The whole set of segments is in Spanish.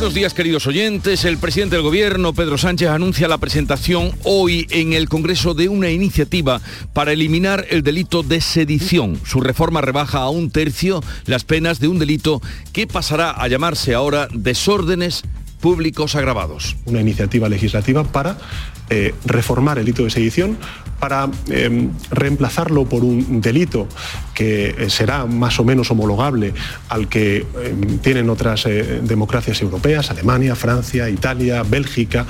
Buenos días queridos oyentes. El presidente del gobierno, Pedro Sánchez, anuncia la presentación hoy en el Congreso de una iniciativa para eliminar el delito de sedición. Su reforma rebaja a un tercio las penas de un delito que pasará a llamarse ahora desórdenes públicos agravados. Una iniciativa legislativa para eh, reformar el delito de sedición, para eh, reemplazarlo por un delito que eh, será más o menos homologable al que tienen otras democracias europeas, Alemania, Francia, Italia, Bélgica.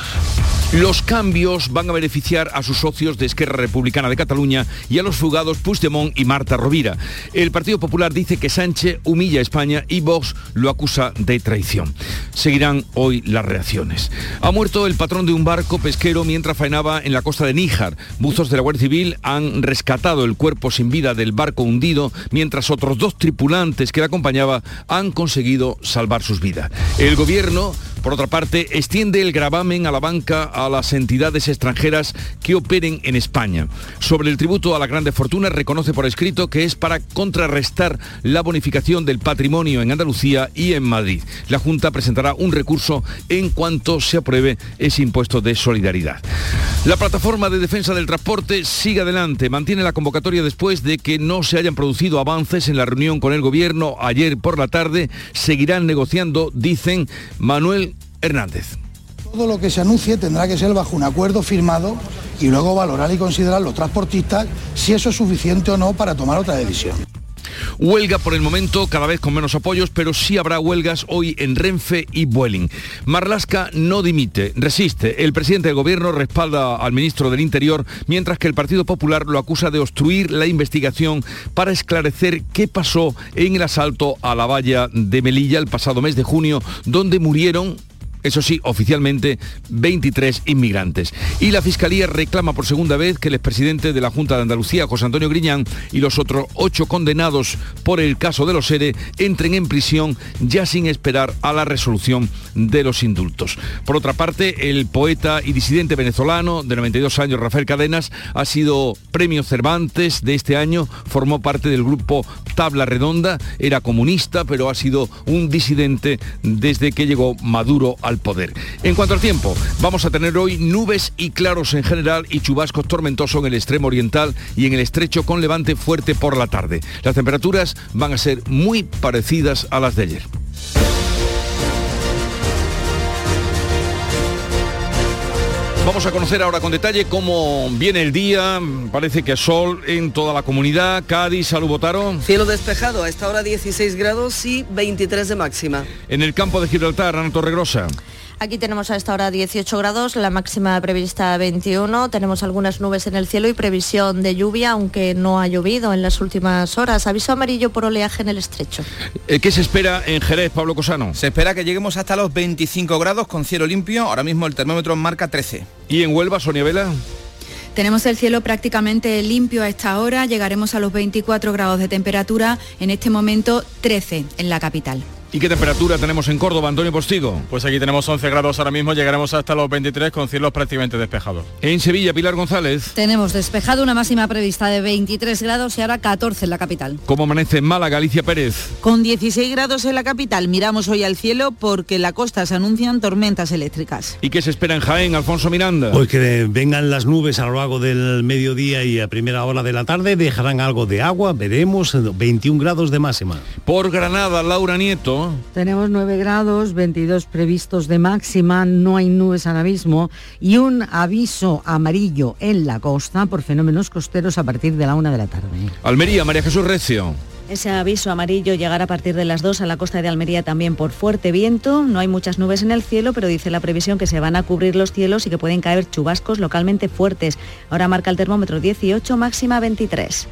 Los cambios van a beneficiar a sus socios de Esquerra Republicana de Cataluña y a los fugados Puigdemont y Marta Rovira. El Partido Popular dice que Sánchez humilla a España y Vox lo acusa de traición. Seguirán hoy las reacciones. Ha muerto el patrón de un barco pesquero mientras faenaba en la costa de Níjar. Buzos de la Guardia Civil han rescatado el cuerpo sin vida del barco hundido, mientras otros dos tripulantes que le acompañaba han conseguido salvar sus vidas. El gobierno por otra parte, extiende el gravamen a la banca a las entidades extranjeras que operen en España. Sobre el tributo a la grande fortuna, reconoce por escrito que es para contrarrestar la bonificación del patrimonio en Andalucía y en Madrid. La Junta presentará un recurso en cuanto se apruebe ese impuesto de solidaridad. La plataforma de defensa del transporte sigue adelante, mantiene la convocatoria después de que no se hayan producido avances en la reunión con el gobierno ayer por la tarde. Seguirán negociando, dicen Manuel Hernández. Todo lo que se anuncie tendrá que ser bajo un acuerdo firmado y luego valorar y considerar los transportistas si eso es suficiente o no para tomar otra decisión. Huelga por el momento, cada vez con menos apoyos, pero sí habrá huelgas hoy en Renfe y Vueling. Marlasca no dimite, resiste. El presidente del gobierno respalda al ministro del Interior, mientras que el Partido Popular lo acusa de obstruir la investigación para esclarecer qué pasó en el asalto a la valla de Melilla el pasado mes de junio, donde murieron eso sí, oficialmente 23 inmigrantes. Y la Fiscalía reclama por segunda vez que el expresidente de la Junta de Andalucía, José Antonio Griñán, y los otros ocho condenados por el caso de los ERE entren en prisión ya sin esperar a la resolución de los indultos. Por otra parte, el poeta y disidente venezolano de 92 años, Rafael Cadenas, ha sido premio Cervantes de este año, formó parte del grupo Tabla Redonda, era comunista, pero ha sido un disidente desde que llegó Maduro al poder. En cuanto al tiempo, vamos a tener hoy nubes y claros en general y chubascos tormentosos en el extremo oriental y en el estrecho con levante fuerte por la tarde. Las temperaturas van a ser muy parecidas a las de ayer. Vamos a conocer ahora con detalle cómo viene el día. Parece que sol en toda la comunidad. Cádiz, salud, Botaro. Cielo despejado, a esta hora 16 grados y 23 de máxima. En el campo de Gibraltar, Ana Torregrosa. Aquí tenemos a esta hora 18 grados, la máxima prevista 21. Tenemos algunas nubes en el cielo y previsión de lluvia, aunque no ha llovido en las últimas horas. Aviso amarillo por oleaje en el estrecho. Eh, ¿Qué se espera en Jerez, Pablo Cosano? Se espera que lleguemos hasta los 25 grados con cielo limpio. Ahora mismo el termómetro marca 13. ¿Y en Huelva, Sonia Vela? Tenemos el cielo prácticamente limpio a esta hora, llegaremos a los 24 grados de temperatura, en este momento 13 en la capital. ¿Y qué temperatura tenemos en Córdoba, Antonio Postigo? Pues aquí tenemos 11 grados ahora mismo, llegaremos hasta los 23 con cielos prácticamente despejados. En Sevilla, Pilar González. Tenemos despejado una máxima prevista de 23 grados y ahora 14 en la capital. ¿Cómo amanece en Málaga, Alicia Pérez? Con 16 grados en la capital, miramos hoy al cielo porque en la costa se anuncian tormentas eléctricas. ¿Y qué se espera en Jaén, Alfonso Miranda? Pues que vengan las nubes a lo largo del mediodía y a primera hora de la tarde, dejarán algo de agua, veremos 21 grados de máxima. Por Granada, Laura Nieto. Tenemos 9 grados, 22 previstos de máxima, no hay nubes ahora mismo y un aviso amarillo en la costa por fenómenos costeros a partir de la una de la tarde. Almería, María Jesús Recio. Ese aviso amarillo llegará a partir de las 2 a la costa de Almería también por fuerte viento. No hay muchas nubes en el cielo, pero dice la previsión que se van a cubrir los cielos y que pueden caer chubascos localmente fuertes. Ahora marca el termómetro 18, máxima 23.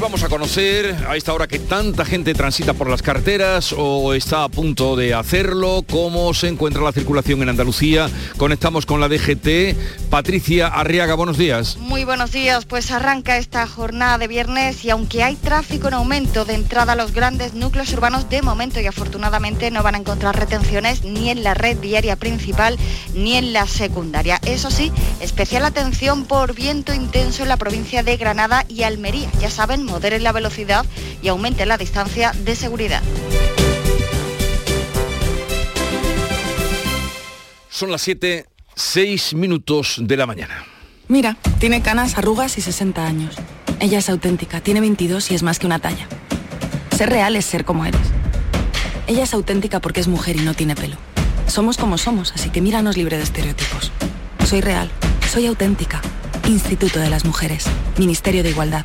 Vamos a conocer a esta hora que tanta gente transita por las carreteras o está a punto de hacerlo, cómo se encuentra la circulación en Andalucía. Conectamos con la DGT. Patricia Arriaga, buenos días. Muy buenos días, pues arranca esta jornada de viernes y aunque hay tráfico en aumento de entrada a los grandes núcleos urbanos, de momento y afortunadamente no van a encontrar retenciones ni en la red viaria principal ni en la secundaria. Eso sí, especial atención por viento intenso en la provincia de Granada y Almería. Ya saben, moderen la velocidad y aumenten la distancia de seguridad. Son las 7, 6 minutos de la mañana. Mira, tiene canas, arrugas y 60 años. Ella es auténtica, tiene 22 y es más que una talla. Ser real es ser como eres. Ella es auténtica porque es mujer y no tiene pelo. Somos como somos, así que míranos libre de estereotipos. Soy real, soy auténtica. Instituto de las Mujeres, Ministerio de Igualdad,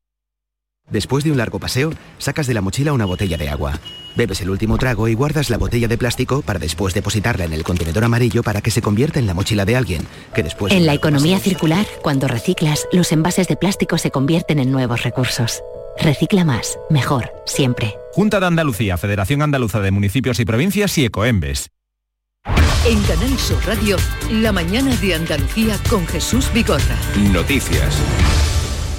Después de un largo paseo, sacas de la mochila una botella de agua. Bebes el último trago y guardas la botella de plástico para después depositarla en el contenedor amarillo para que se convierta en la mochila de alguien, que después... En la economía circular, cuando reciclas, los envases de plástico se convierten en nuevos recursos. Recicla más, mejor, siempre. Junta de Andalucía, Federación Andaluza de Municipios y Provincias y Ecoembes. En Canal Sur Radio, la mañana de Andalucía con Jesús Vigorra. Noticias.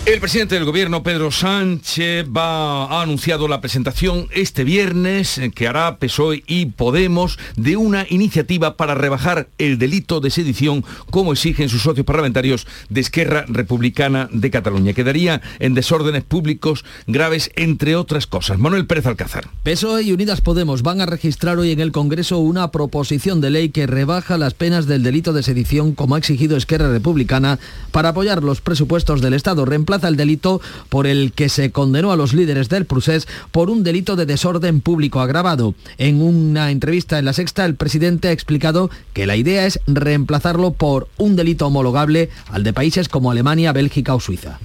El presidente del gobierno, Pedro Sánchez, ha anunciado la presentación este viernes eh, que hará PSOE y Podemos de una iniciativa para rebajar el delito de sedición como exigen sus socios parlamentarios de Esquerra Republicana de Cataluña. Quedaría en desórdenes públicos graves, entre otras cosas. Manuel Pérez Alcázar. PSOE y Unidas Podemos van a registrar hoy en el Congreso una proposición de ley que rebaja las penas del delito de sedición como ha exigido Esquerra Republicana para apoyar los presupuestos del Estado. Reemplaza el delito por el que se condenó a los líderes del Prusés por un delito de desorden público agravado. En una entrevista en La Sexta, el presidente ha explicado que la idea es reemplazarlo por un delito homologable al de países como Alemania, Bélgica o Suiza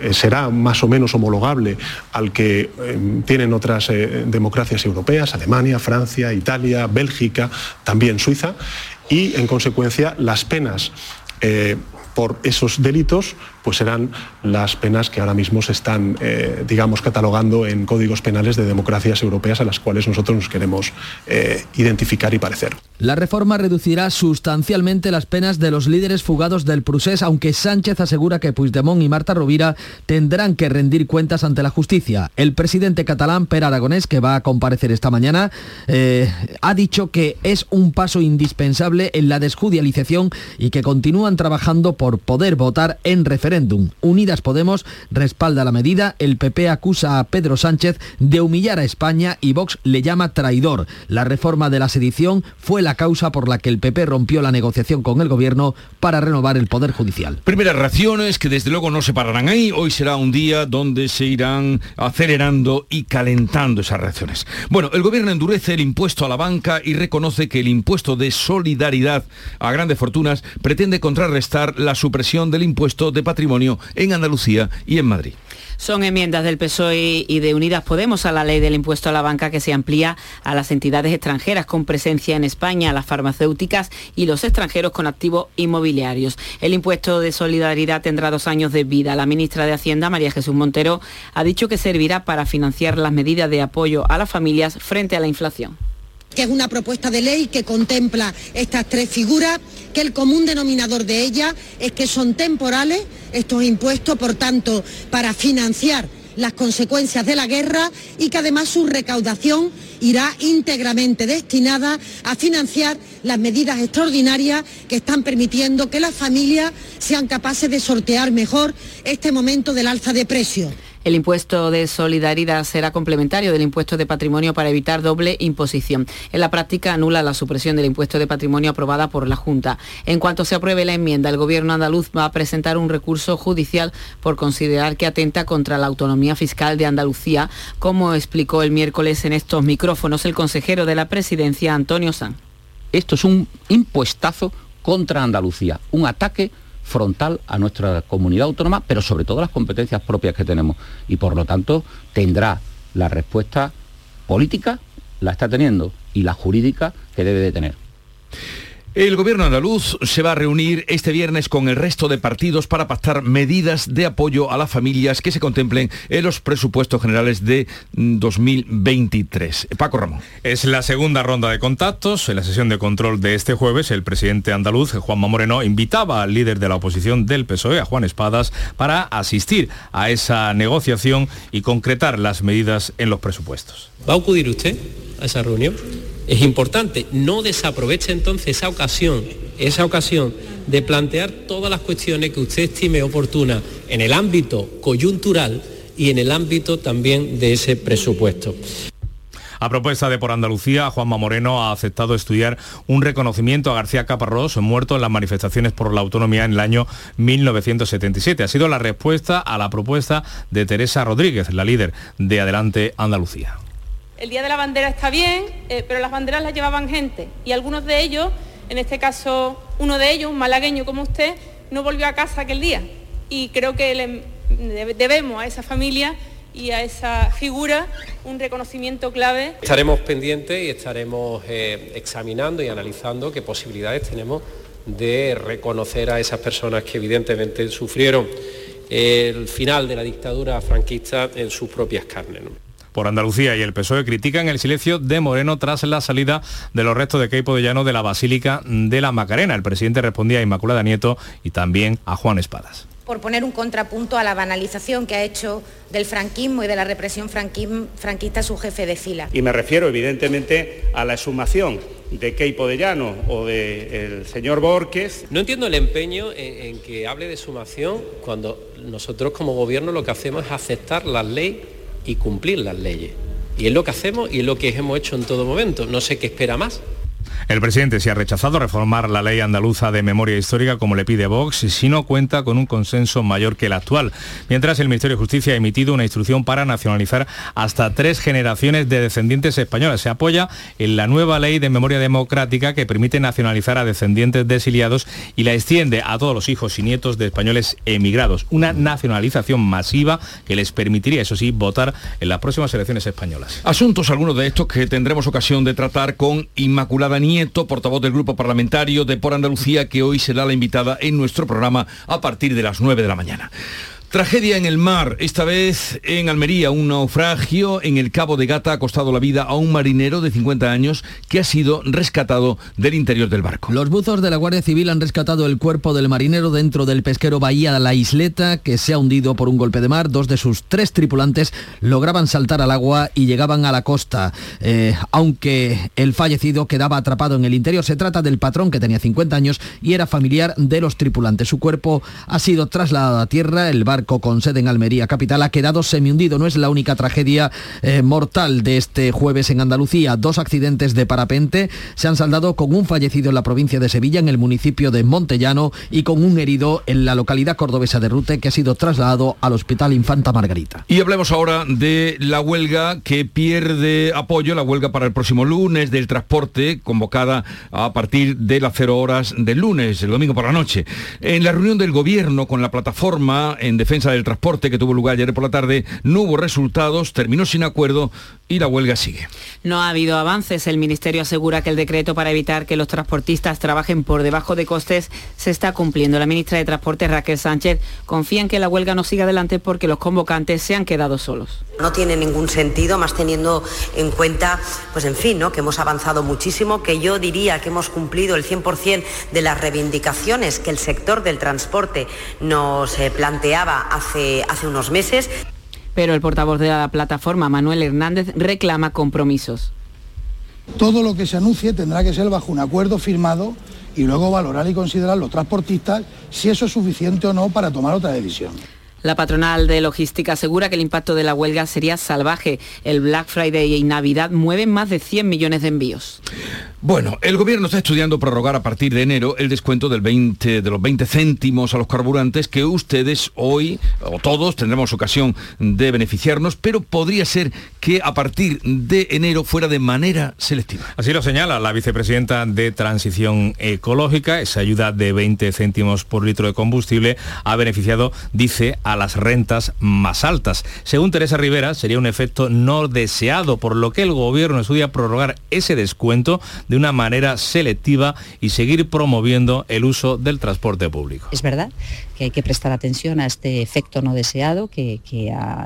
eh, será más o menos homologable al que eh, tienen otras eh, democracias europeas, Alemania, Francia, Italia, Bélgica, también Suiza, y en consecuencia las penas por esos delitos pues serán las penas que ahora mismo se están, eh, digamos, catalogando en códigos penales de democracias europeas a las cuales nosotros nos queremos eh, identificar y parecer. La reforma reducirá sustancialmente las penas de los líderes fugados del Prusés, aunque Sánchez asegura que Puigdemont y Marta Rovira tendrán que rendir cuentas ante la justicia. El presidente catalán, Per Aragonés, que va a comparecer esta mañana, eh, ha dicho que es un paso indispensable en la desjudicialización y que continúan trabajando por poder votar en referéndum. Unidas Podemos respalda la medida, el PP acusa a Pedro Sánchez de humillar a España y Vox le llama traidor. La reforma de la sedición fue la causa por la que el PP rompió la negociación con el gobierno para renovar el Poder Judicial. Primeras reacciones que desde luego no se pararán ahí. Hoy será un día donde se irán acelerando y calentando esas reacciones. Bueno, el gobierno endurece el impuesto a la banca y reconoce que el impuesto de solidaridad a grandes fortunas pretende contrarrestar la supresión del impuesto de patrimonio Son enmiendas del PSOE y de Unidas Podemos a la ley del impuesto a la banca que se amplía a las entidades extranjeras con presencia en España, las farmacéuticas y los extranjeros con activos inmobiliarios. El impuesto de solidaridad tendrá dos años de vida. La ministra de Hacienda, María Jesús Montero, ha dicho que servirá para financiar las medidas de apoyo a las familias frente a la inflación que es una propuesta de ley que contempla estas tres figuras, que el común denominador de ellas es que son temporales estos impuestos, por tanto, para financiar las consecuencias de la guerra y que además su recaudación irá íntegramente destinada a financiar las medidas extraordinarias que están permitiendo que las familias sean capaces de sortear mejor este momento del alza de precios. El impuesto de solidaridad será complementario del impuesto de patrimonio para evitar doble imposición. En la práctica anula la supresión del impuesto de patrimonio aprobada por la Junta. En cuanto se apruebe la enmienda, el Gobierno andaluz va a presentar un recurso judicial por considerar que atenta contra la autonomía fiscal de Andalucía, como explicó el miércoles en estos micrófonos el consejero de la presidencia, Antonio San. Esto es un impuestazo contra Andalucía, un ataque frontal a nuestra comunidad autónoma, pero sobre todo las competencias propias que tenemos. Y por lo tanto tendrá la respuesta política, la está teniendo, y la jurídica que debe de tener. El gobierno andaluz se va a reunir este viernes con el resto de partidos para pactar medidas de apoyo a las familias que se contemplen en los presupuestos generales de 2023. Paco Ramón. Es la segunda ronda de contactos. En la sesión de control de este jueves, el presidente andaluz, Juanma Moreno, invitaba al líder de la oposición del PSOE, a Juan Espadas, para asistir a esa negociación y concretar las medidas en los presupuestos. ¿Va a acudir usted a esa reunión? Es importante. No desaproveche entonces esa ocasión, esa ocasión de plantear todas las cuestiones que usted estime oportunas en el ámbito coyuntural y en el ámbito también de ese presupuesto. A propuesta de Por Andalucía, Juanma Moreno ha aceptado estudiar un reconocimiento a García Caparrós, muerto en las manifestaciones por la autonomía en el año 1977. Ha sido la respuesta a la propuesta de Teresa Rodríguez, la líder de Adelante Andalucía el Día de la Bandera está bien, eh, pero las banderas las llevaban gente y algunos de ellos, en este caso uno de ellos, un malagueño como usted, no volvió a casa aquel día. Y creo que debemos a esa familia y a esa figura un reconocimiento clave. Estaremos pendientes y estaremos eh, examinando y analizando qué posibilidades tenemos de reconocer a esas personas que evidentemente sufrieron el final de la dictadura franquista en sus propias carnes por Andalucía y el PSOE critican el silencio de Moreno tras la salida de los restos de Keipo de Llano de la Basílica de la Macarena. El presidente respondía a Inmaculada Nieto y también a Juan Espadas por poner un contrapunto a la banalización que ha hecho del franquismo y de la represión franquista su jefe de fila. Y me refiero evidentemente a la exhumación de Keipo de Llano o del señor Borges. No entiendo el empeño en, en que hable de exhumación cuando nosotros como gobierno lo que hacemos es aceptar la ley y cumplir las leyes. Y es lo que hacemos y es lo que hemos hecho en todo momento. No sé qué espera más. El presidente se ha rechazado reformar la ley andaluza de memoria histórica como le pide Vox si no cuenta con un consenso mayor que el actual, mientras el Ministerio de Justicia ha emitido una instrucción para nacionalizar hasta tres generaciones de descendientes españoles. Se apoya en la nueva ley de memoria democrática que permite nacionalizar a descendientes de exiliados y la extiende a todos los hijos y nietos de españoles emigrados. Una nacionalización masiva que les permitiría, eso sí, votar en las próximas elecciones españolas. Asuntos algunos de estos que tendremos ocasión de tratar con Inmaculada Portavoz del Grupo Parlamentario de Por Andalucía, que hoy será la invitada en nuestro programa a partir de las 9 de la mañana. Tragedia en el mar, esta vez en Almería, un naufragio en el Cabo de Gata ha costado la vida a un marinero de 50 años que ha sido rescatado del interior del barco. Los buzos de la Guardia Civil han rescatado el cuerpo del marinero dentro del pesquero Bahía de la Isleta que se ha hundido por un golpe de mar. Dos de sus tres tripulantes lograban saltar al agua y llegaban a la costa, eh, aunque el fallecido quedaba atrapado en el interior. Se trata del patrón que tenía 50 años y era familiar de los tripulantes. Su cuerpo ha sido trasladado a tierra. El barco con sede en Almería capital ha quedado semihundido. No es la única tragedia eh, mortal de este jueves en Andalucía. Dos accidentes de parapente se han saldado con un fallecido en la provincia de Sevilla, en el municipio de Montellano, y con un herido en la localidad cordobesa de Rute, que ha sido trasladado al Hospital Infanta Margarita. Y hablemos ahora de la huelga que pierde apoyo, la huelga para el próximo lunes del transporte, convocada a partir de las cero horas del lunes, el domingo por la noche. En la reunión del gobierno con la plataforma en defensa defensa del transporte que tuvo lugar ayer por la tarde no hubo resultados, terminó sin acuerdo y la huelga sigue. No ha habido avances. El Ministerio asegura que el decreto para evitar que los transportistas trabajen por debajo de costes se está cumpliendo. La ministra de Transporte, Raquel Sánchez, confía en que la huelga no siga adelante porque los convocantes se han quedado solos. No tiene ningún sentido, más teniendo en cuenta, pues en fin, ¿no? que hemos avanzado muchísimo, que yo diría que hemos cumplido el 100% de las reivindicaciones que el sector del transporte nos eh, planteaba hace, hace unos meses. Pero el portavoz de la plataforma, Manuel Hernández, reclama compromisos. Todo lo que se anuncie tendrá que ser bajo un acuerdo firmado y luego valorar y considerar los transportistas si eso es suficiente o no para tomar otra decisión. La patronal de logística asegura que el impacto de la huelga sería salvaje. El Black Friday y Navidad mueven más de 100 millones de envíos. Bueno, el gobierno está estudiando prorrogar a partir de enero el descuento del 20, de los 20 céntimos a los carburantes que ustedes hoy, o todos, tendremos ocasión de beneficiarnos, pero podría ser que a partir de enero fuera de manera selectiva. Así lo señala la vicepresidenta de Transición Ecológica. Esa ayuda de 20 céntimos por litro de combustible ha beneficiado, dice, a las rentas más altas. Según Teresa Rivera, sería un efecto no deseado, por lo que el gobierno estudia prorrogar ese descuento de una manera selectiva y seguir promoviendo el uso del transporte público. Es verdad que hay que prestar atención a este efecto no deseado que,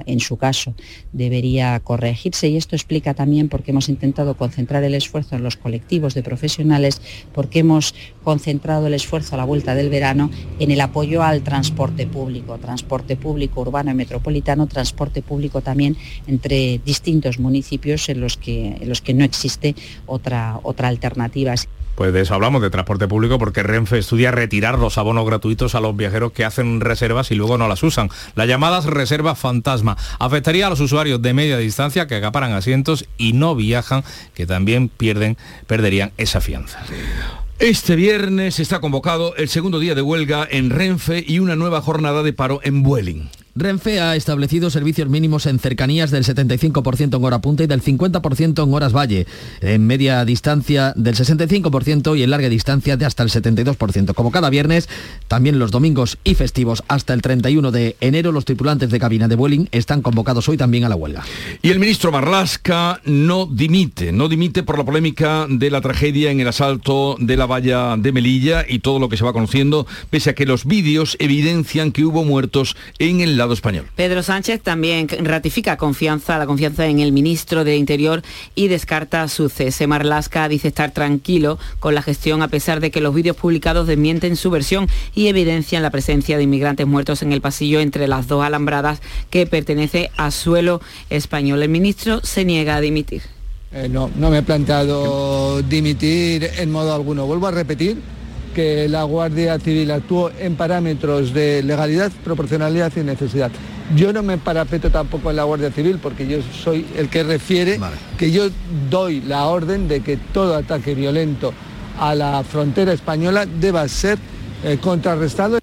en su caso debería corregirse y esto explica también por qué hemos intentado concentrar el esfuerzo en los colectivos de profesionales, porque hemos concentrado el esfuerzo a la vuelta del verano en el apoyo al transporte público, transporte público urbano y metropolitano, transporte público también entre distintos municipios en los que, no existe otra alternativa. Pues de eso hablamos, de transporte público, porque Renfe estudia retirar los abonos gratuitos a los viajeros que hacen reservas y luego no las usan. Las llamadas reservas fantasma afectaría a los usuarios de media distancia que acaparan asientos y no viajan, que también pierden, perderían esa fianza. Este viernes está convocado el segundo día de huelga en Renfe y una nueva jornada de paro en Vueling. Renfe ha establecido servicios mínimos en cercanías del 75% en hora punta y del 50% en horas valle, en media distancia del 65% y en larga distancia de hasta el 72%. Como cada viernes, también los domingos y festivos hasta el 31 de enero, los tripulantes de cabina de Vueling están convocados hoy también a la huelga. Y el ministro Marlasca no dimite, no dimite por la polémica de la tragedia en el asalto de la valla de Melilla y todo lo que se va conociendo, pese a que los vídeos evidencian que hubo muertos en el español. Pedro Sánchez también ratifica confianza, la confianza en el ministro de Interior y descarta su cese. Marlasca dice estar tranquilo con la gestión a pesar de que los vídeos publicados desmienten su versión y evidencian la presencia de inmigrantes muertos en el pasillo entre las dos alambradas que pertenece a suelo español. El ministro se niega a dimitir. Eh, no, no me he planteado dimitir en modo alguno. Vuelvo a repetir que la Guardia Civil actuó en parámetros de legalidad, proporcionalidad y necesidad. Yo no me parapeto tampoco en la Guardia Civil porque yo soy el que refiere que yo doy la orden de que todo ataque violento a la frontera española deba ser eh, contrarrestado.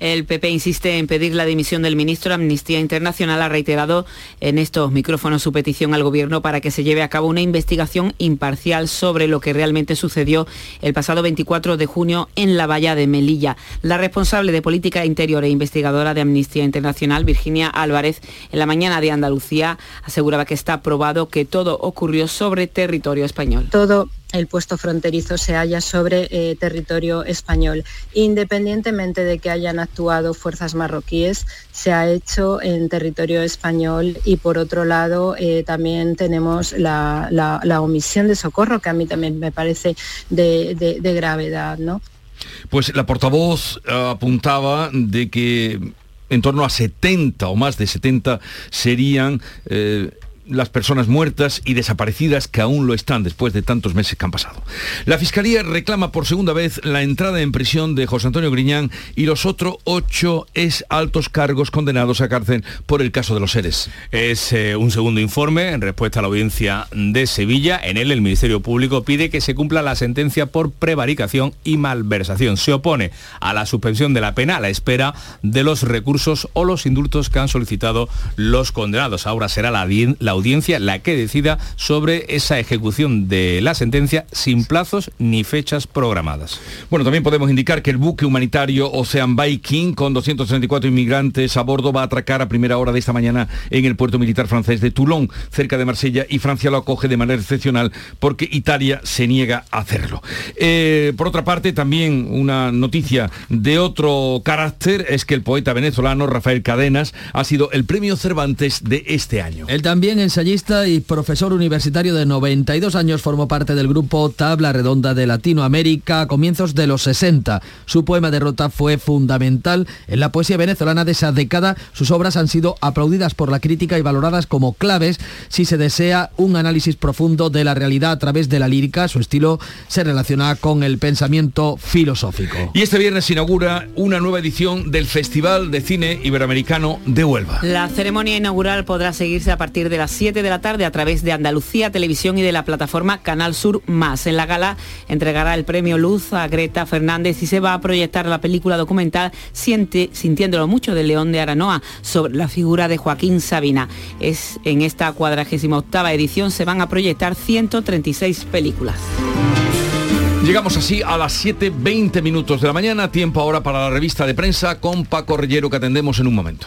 El PP insiste en pedir la dimisión del ministro. Amnistía Internacional ha reiterado en estos micrófonos su petición al Gobierno para que se lleve a cabo una investigación imparcial sobre lo que realmente sucedió el pasado 24 de junio en la valla de Melilla. La responsable de Política Interior e investigadora de Amnistía Internacional, Virginia Álvarez, en la mañana de Andalucía aseguraba que está probado que todo ocurrió sobre territorio español. Todo el puesto fronterizo se halla sobre eh, territorio español. Independientemente de que hayan actuado fuerzas marroquíes, se ha hecho en territorio español y por otro lado eh, también tenemos la, omisión de socorro, que a mí también me parece de, gravedad. ¿no? Pues la portavoz eh, apuntaba de que en torno a 70 o más de 70 serían las personas muertas y desaparecidas que aún lo están después de tantos meses que han pasado. La Fiscalía reclama por segunda vez la entrada en prisión de José Antonio Griñán y los otros ocho es altos cargos condenados a cárcel por el caso de los seres. Es eh, un segundo informe en respuesta a la audiencia de Sevilla. En él el Ministerio Público pide que se cumpla la sentencia por prevaricación y malversación. Se opone a la suspensión de la pena a la espera de los recursos o los indultos que han solicitado los condenados. Ahora será la, la audiencia la que decida sobre esa ejecución de la sentencia sin plazos ni fechas programadas. Bueno, también podemos indicar que el buque humanitario Ocean Viking con 234 inmigrantes a bordo va a atracar a primera hora de esta mañana en el puerto militar francés de Toulon, cerca de Marsella, y Francia lo acoge de manera excepcional porque Italia se niega a hacerlo. Eh, por otra parte, también una noticia de otro carácter es que el poeta venezolano Rafael Cadenas ha sido el premio Cervantes de este año. Él también ensayista y profesor universitario de 92 años formó parte del grupo Tabla Redonda de Latinoamérica a comienzos de los 60. Su poema Derrota fue fundamental en la poesía venezolana de esa década. Sus obras han sido aplaudidas por la crítica y valoradas como claves si se desea un análisis profundo de la realidad a través de la lírica. Su estilo se relaciona con el pensamiento filosófico. Y este viernes se inaugura una nueva edición del Festival de Cine Iberoamericano de Huelva. La ceremonia inaugural podrá seguirse a partir de las 7 de la tarde a través de Andalucía Televisión y de la plataforma Canal Sur Más. En la gala entregará el premio Luz a Greta Fernández y se va a proyectar la película documental Siente, Sintiéndolo Mucho de León de Aranoa sobre la figura de Joaquín Sabina. Es en esta 48 edición se van a proyectar 136 películas. Llegamos así a las 7.20 minutos de la mañana, tiempo ahora para la revista de prensa con Paco Rellero que atendemos en un momento.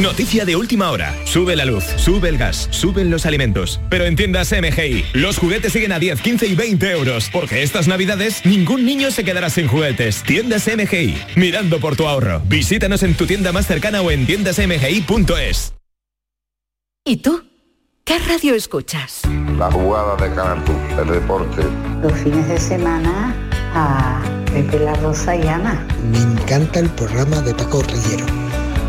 Noticia de última hora. Sube la luz, sube el gas, suben los alimentos. Pero en tiendas MGI, los juguetes siguen a 10, 15 y 20 euros. Porque estas navidades ningún niño se quedará sin juguetes. Tiendas MGI, mirando por tu ahorro. Visítanos en tu tienda más cercana o en tiendasmgi.es. ¿Y tú? ¿Qué radio escuchas? La jugada de Canal el deporte. Los fines de semana a Pepe La Rosa y Ana. Me encanta el programa de Paco Rillero,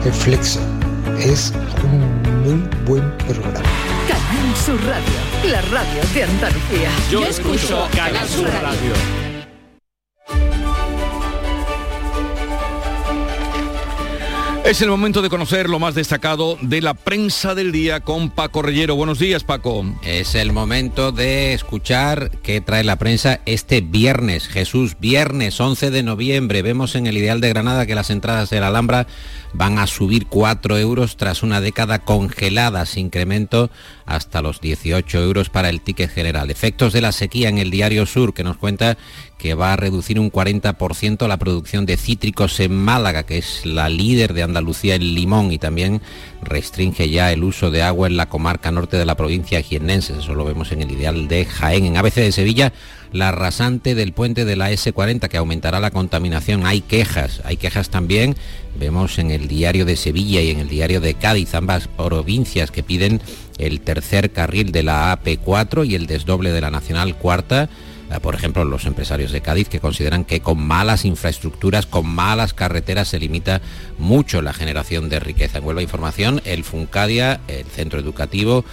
El Flexo. Es un muy buen programa. Canal Sur Radio, la radio de Andalucía. Yo escucho Canal Sur Radio. Es el momento de conocer lo más destacado de la prensa del día con Paco Rellero. Buenos días, Paco. Es el momento de escuchar qué trae la prensa este viernes. Jesús, viernes 11 de noviembre. Vemos en el Ideal de Granada que las entradas de la Alhambra van a subir 4 euros tras una década congelada, sin incremento hasta los 18 euros para el ticket general. Efectos de la sequía en el Diario Sur, que nos cuenta que va a reducir un 40% la producción de cítricos en Málaga, que es la líder de Andalucía en limón y también restringe ya el uso de agua en la comarca norte de la provincia jiennense. Eso lo vemos en el ideal de Jaén. En ABC de Sevilla, la rasante del puente de la S40 que aumentará la contaminación. Hay quejas, hay quejas también. Vemos en el diario de Sevilla y en el diario de Cádiz, ambas provincias que piden el tercer carril de la AP4 y el desdoble de la Nacional Cuarta eh, por ejemplo, los empresarios de Cádiz que consideran que con malas infraestructuras, con malas carreteras se limita mucho la generación de riqueza. En Huelva Información, el Funcadia, el centro educativo,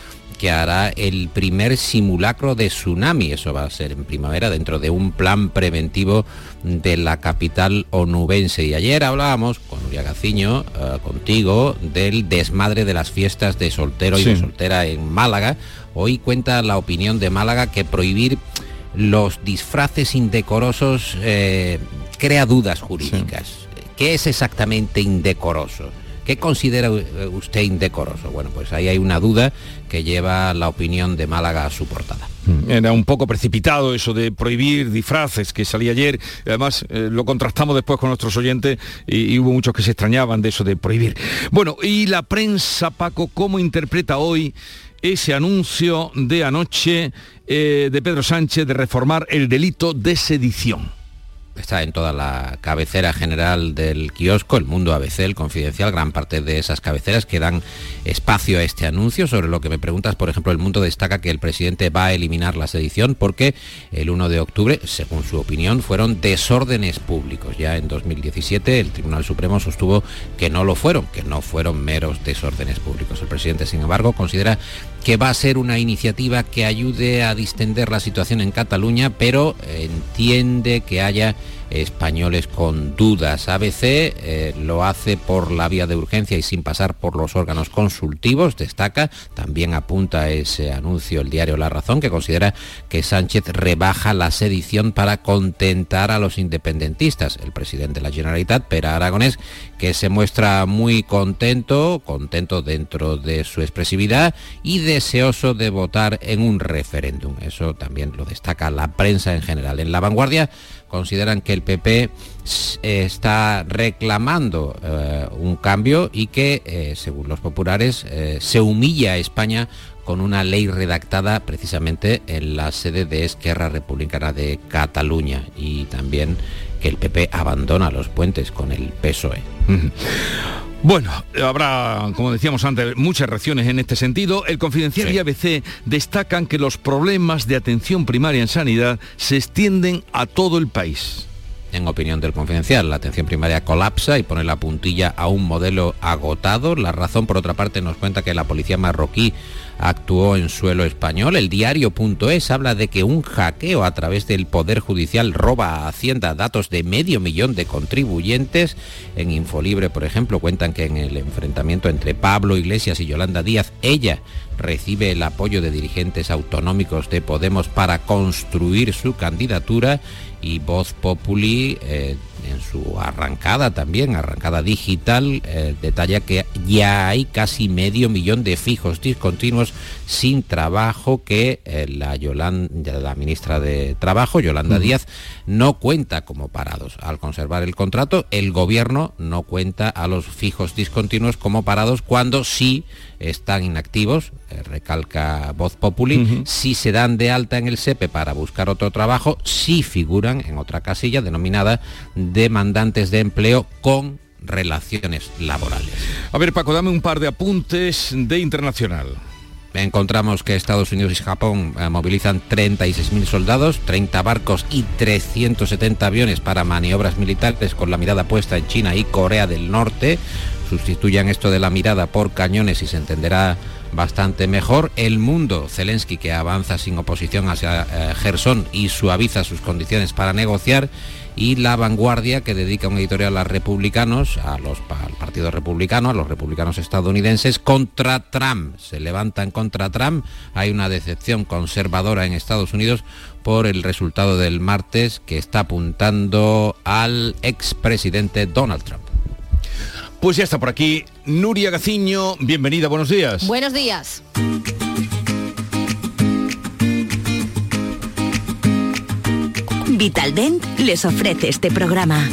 que hará el primer simulacro de tsunami. Eso va a ser en primavera dentro de un plan preventivo de la capital onubense. Y ayer hablábamos con Nuria Gaciño, eh, contigo, del desmadre de las fiestas de soltero y de soltera en Málaga. Hoy cuenta la opinión de Málaga que prohibir los disfraces indecorosos eh, crea dudas jurídicas. ¿Qué es exactamente indecoroso? ¿Qué considera usted indecoroso? Bueno, pues ahí hay una duda que lleva la opinión de Málaga a su portada. Mm. Era un poco precipitado eso de prohibir disfraces que salía ayer. Además, eh, lo contrastamos después con nuestros oyentes y, hubo muchos que se extrañaban de eso de prohibir. Bueno, y la prensa, Paco, ¿cómo interpreta hoy ese anuncio de anoche eh, de Pedro Sánchez de reformar el delito de sedición está en toda la cabecera general del kiosco, el Mundo ABC, el Confidencial, gran parte de esas cabeceras que dan espacio a este anuncio. Sobre lo que me preguntas, por ejemplo, el Mundo destaca que el presidente va a eliminar la sedición porque el 1 de octubre, según su opinión, fueron desórdenes públicos. Ya en 2017 el Tribunal Supremo sostuvo que no lo fueron, que no fueron meros desórdenes públicos. El presidente, sin embargo, considera que va a ser una iniciativa que ayude a distender la situación en Cataluña, pero entiende que haya españoles con dudas. ABC eh, lo hace por la vía de urgencia y sin pasar por los órganos consultivos, destaca, también apunta ese anuncio el diario La Razón, que considera que Sánchez rebaja la sedición para contentar a los independentistas. El presidente de la Generalitat, Pera Aragonés, que se muestra muy contento, contento dentro de su expresividad y deseoso de votar en un referéndum. Eso también lo destaca la prensa en general. En la vanguardia consideran que el PP está reclamando eh, un cambio y que, eh, según los populares, eh, se humilla a España con una ley redactada precisamente en la sede de Esquerra Republicana de Cataluña y también que el PP abandona los puentes con el PSOE. Bueno, habrá, como decíamos antes, muchas reacciones en este sentido. El Confidencial y ABC destacan que los problemas de atención primaria en sanidad se extienden a todo el país. En opinión del confidencial, la atención primaria colapsa y pone la puntilla a un modelo agotado. La razón, por otra parte, nos cuenta que la policía marroquí actuó en suelo español. El diario.es habla de que un hackeo a través del Poder Judicial roba a Hacienda datos de medio millón de contribuyentes. En Infolibre, por ejemplo, cuentan que en el enfrentamiento entre Pablo Iglesias y Yolanda Díaz, ella recibe el apoyo de dirigentes autonómicos de Podemos para construir su candidatura y Voz Populi eh, en su arrancada también, arrancada digital, eh, detalla que ya hay casi medio millón de fijos discontinuos sin trabajo que eh, la, Yolanda, la ministra de Trabajo, Yolanda Díaz, no cuenta como parados. Al conservar el contrato, el gobierno no cuenta a los fijos discontinuos como parados cuando sí están inactivos, eh, recalca Voz Populi, si se dan de alta en el SEPE para buscar otro trabajo, sí figuran en otra casilla denominada demandantes de empleo con relaciones laborales. A ver, Paco, dame un par de apuntes de internacional encontramos que Estados Unidos y Japón eh, movilizan 36.000 soldados, 30 barcos y 370 aviones para maniobras militares con la mirada puesta en China y Corea del Norte. Sustituyan esto de la mirada por cañones y se entenderá bastante mejor. El mundo, Zelensky, que avanza sin oposición hacia eh, Gerson y suaviza sus condiciones para negociar y La Vanguardia, que dedica un editorial a republicanos, al Partido Republicano, a los republicanos estadounidenses, contra Trump. Se levantan contra Trump. Hay una decepción conservadora en Estados Unidos por el resultado del martes que está apuntando al expresidente Donald Trump. Pues ya está por aquí Nuria Gaciño, bienvenida, buenos días. Buenos días. Vitaldent les ofrece este programa.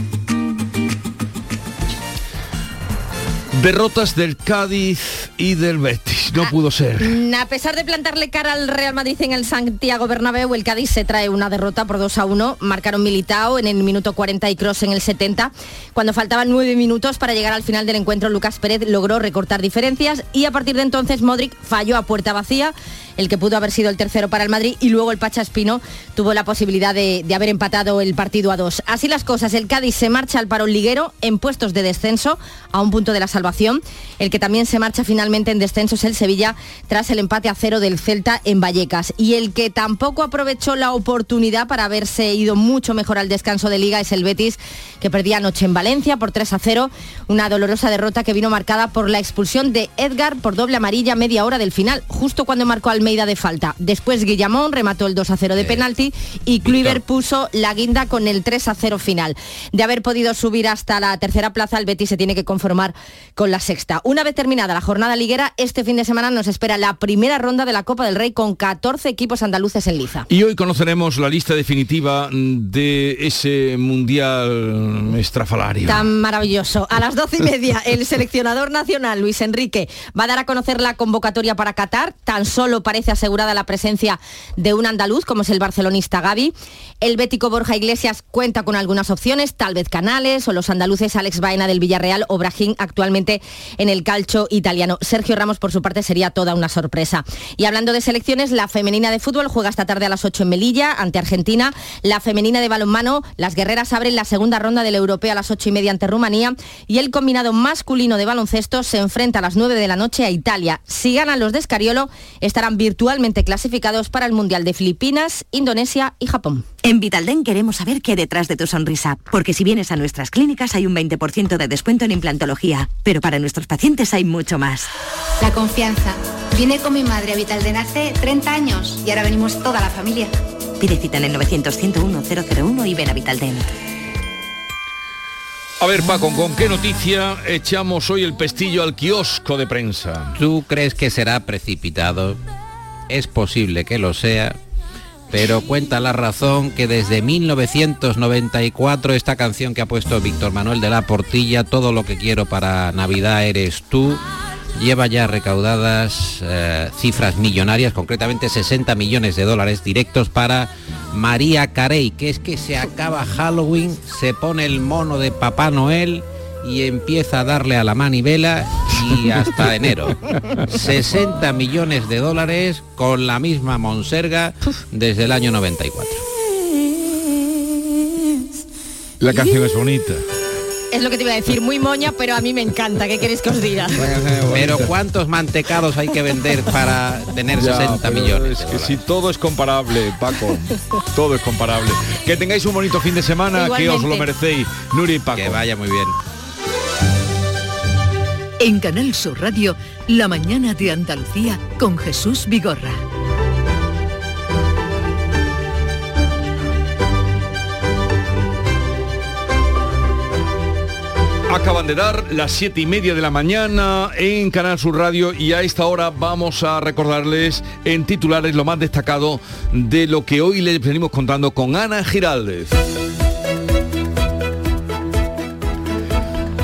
Derrotas del Cádiz y del Betis. No pudo ser. A pesar de plantarle cara al Real Madrid en el Santiago Bernabéu, el Cádiz se trae una derrota por 2 a 1. Marcaron Militao en el minuto 40 y Cross en el 70. Cuando faltaban 9 minutos para llegar al final del encuentro, Lucas Pérez logró recortar diferencias y a partir de entonces Modric falló a puerta vacía el que pudo haber sido el tercero para el Madrid y luego el Pacha Espino tuvo la posibilidad de, haber empatado el partido a dos. Así las cosas, el Cádiz se marcha al parón liguero en puestos de descenso a un punto de la salvación. El que también se marcha finalmente en descenso es el Sevilla tras el empate a cero del Celta en Vallecas. Y el que tampoco aprovechó la oportunidad para haberse ido mucho mejor al descanso de liga es el Betis, que perdía anoche en Valencia por 3 a 0. Una dolorosa derrota que vino marcada por la expulsión de Edgar por doble amarilla media hora del final, justo cuando marcó al de falta. Después Guillamón remató el 2 a 0 de penalti y Kluivert puso la guinda con el 3 a 0 final. De haber podido subir hasta la tercera plaza, el Betis se tiene que conformar con la sexta. Una vez terminada la jornada liguera, este fin de semana nos espera la primera ronda de la Copa del Rey con 14 equipos andaluces en liza. Y hoy conoceremos la lista definitiva de ese mundial estrafalario. Tan maravilloso. A las 12 y media, el seleccionador nacional, Luis Enrique, va a dar a conocer la convocatoria para Qatar. Tan solo para asegurada la presencia de un andaluz, como es el barcelonista Gaby. El bético Borja Iglesias cuenta con algunas opciones, tal vez Canales o los andaluces Alex Baena del Villarreal o Brahim actualmente en el calcio italiano. Sergio Ramos, por su parte, sería toda una sorpresa. Y hablando de selecciones, la femenina de fútbol juega esta tarde a las 8 en Melilla ante Argentina. La femenina de balonmano, las guerreras abren la segunda ronda del europeo a las 8 y media ante Rumanía. Y el combinado masculino de baloncesto se enfrenta a las 9 de la noche a Italia. Si ganan los de Escariolo, estarán virtualmente clasificados para el Mundial de Filipinas, Indonesia y Japón. En Vitalden queremos saber qué hay detrás de tu sonrisa, porque si vienes a nuestras clínicas hay un 20% de descuento en implantología, pero para nuestros pacientes hay mucho más. La confianza. Vine con mi madre a Vitalden hace 30 años y ahora venimos toda la familia. Pide cita en el 900-101-001 y ven a Vitalden. A ver, Paco, ¿con qué noticia echamos hoy el pestillo al kiosco de prensa? ¿Tú crees que será precipitado? Es posible que lo sea, pero cuenta la razón que desde 1994 esta canción que ha puesto Víctor Manuel de la Portilla, Todo lo que quiero para Navidad eres tú, lleva ya recaudadas eh, cifras millonarias, concretamente 60 millones de dólares directos para María Carey, que es que se acaba Halloween, se pone el mono de Papá Noel y empieza a darle a la manivela y hasta enero. 60 millones de dólares con la misma Monserga desde el año 94. La canción es bonita. Es lo que te iba a decir, muy moña, pero a mí me encanta. ¿Qué queréis que os diga? Pero ¿cuántos mantecados hay que vender para tener 60 millones? Es que si todo es comparable, Paco. Todo es comparable. Que tengáis un bonito fin de semana, que os lo merecéis. Nuri y Paco. Que vaya muy bien. En Canal Sur Radio, La mañana de Andalucía con Jesús Vigorra. Acaban de dar las siete y media de la mañana en Canal Sur Radio y a esta hora vamos a recordarles en titulares lo más destacado de lo que hoy les venimos contando con Ana Giraldez.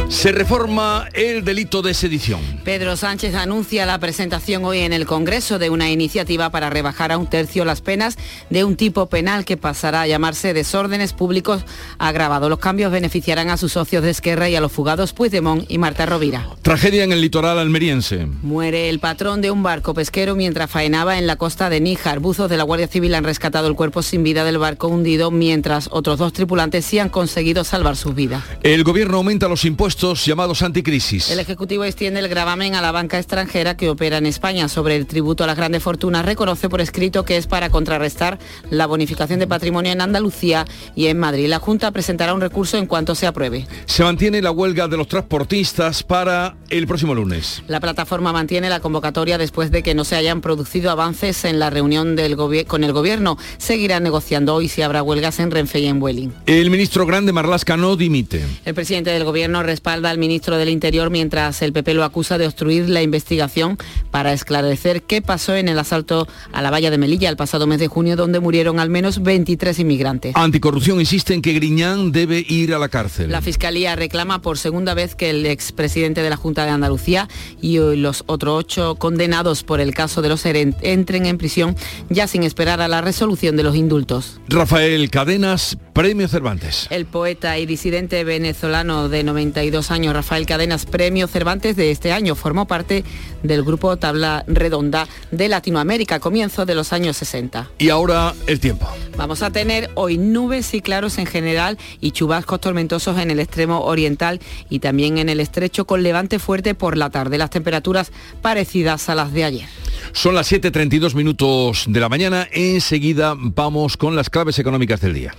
Se reforma el delito de sedición. Pedro Sánchez anuncia la presentación hoy en el Congreso de una iniciativa para rebajar a un tercio las penas de un tipo penal que pasará a llamarse desórdenes públicos agravados. Los cambios beneficiarán a sus socios de Esquerra y a los fugados Puigdemont y Marta Rovira. Tragedia en el litoral almeriense. Muere el patrón de un barco pesquero mientras faenaba en la costa de Níjar. Buzos de la Guardia Civil han rescatado el cuerpo sin vida del barco hundido, mientras otros dos tripulantes sí han conseguido salvar sus vidas. El gobierno aumenta los impuestos llamados anticrisis. El Ejecutivo extiende el gravamen a la banca extranjera que opera en España sobre el tributo a las grandes fortunas. Reconoce por escrito que es para contrarrestar la bonificación de patrimonio en Andalucía y en Madrid. La Junta presentará un recurso en cuanto se apruebe. Se mantiene la huelga de los transportistas para el próximo lunes. La plataforma mantiene la convocatoria después de que no se hayan producido avances en la reunión del con el Gobierno. Seguirá negociando hoy si habrá huelgas en Renfe y en Vueling. El ministro Grande Marlasca no dimite. El presidente del Gobierno respalda al ministro del Interior mientras el PP lo acusa de obstruir la investigación para esclarecer qué pasó en el asalto a la valla de Melilla el pasado mes de junio donde murieron al menos 23 inmigrantes. Anticorrupción insiste en que Griñán debe ir a la cárcel. La Fiscalía reclama por segunda vez que el expresidente de la Junta de Andalucía y los otros ocho condenados por el caso de los EREN entren en prisión ya sin esperar a la resolución de los indultos. Rafael Cadenas, Premio Cervantes. El poeta y disidente venezolano de 92 años, Rafael Cadenas, Premio Cervantes de este año, formó parte del grupo Tabla Redonda de Latinoamérica, comienzo de los años 60. Y ahora el tiempo. Vamos a tener hoy nubes y claros en general y chubascos tormentosos en el extremo oriental y también en el estrecho con levante fuerte por la tarde. Las temperaturas parecidas a las de ayer. Son las 7.32 minutos de la mañana. Enseguida vamos con las claves económicas del día.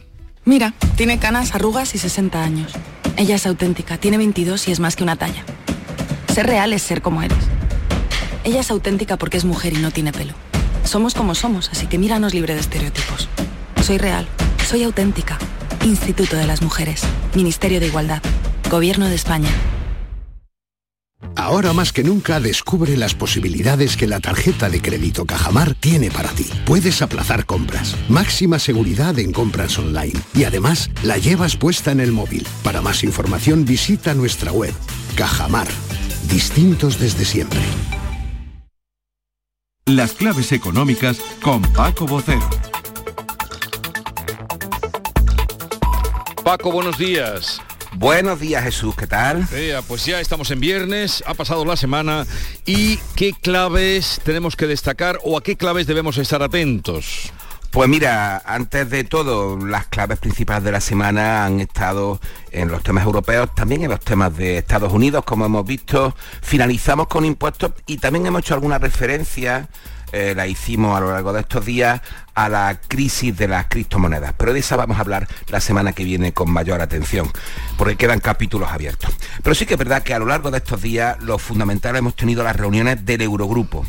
Mira, tiene canas, arrugas y 60 años. Ella es auténtica, tiene 22 y es más que una talla. Ser real es ser como eres. Ella es auténtica porque es mujer y no tiene pelo. Somos como somos, así que míranos libre de estereotipos. Soy real, soy auténtica. Instituto de las Mujeres, Ministerio de Igualdad, Gobierno de España. Ahora más que nunca descubre las posibilidades que la tarjeta de crédito Cajamar tiene para ti. Puedes aplazar compras, máxima seguridad en compras online y además la llevas puesta en el móvil. Para más información visita nuestra web. Cajamar. Distintos desde siempre. Las claves económicas con Paco Bocero. Paco, buenos días. Buenos días Jesús, ¿qué tal? Pues ya estamos en viernes, ha pasado la semana y qué claves tenemos que destacar o a qué claves debemos estar atentos. Pues mira, antes de todo, las claves principales de la semana han estado en los temas europeos, también en los temas de Estados Unidos, como hemos visto. Finalizamos con impuestos y también hemos hecho alguna referencia eh, la hicimos a lo largo de estos días a la crisis de las criptomonedas. Pero de esa vamos a hablar la semana que viene con mayor atención, porque quedan capítulos abiertos. Pero sí que es verdad que a lo largo de estos días los fundamentales hemos tenido las reuniones del Eurogrupo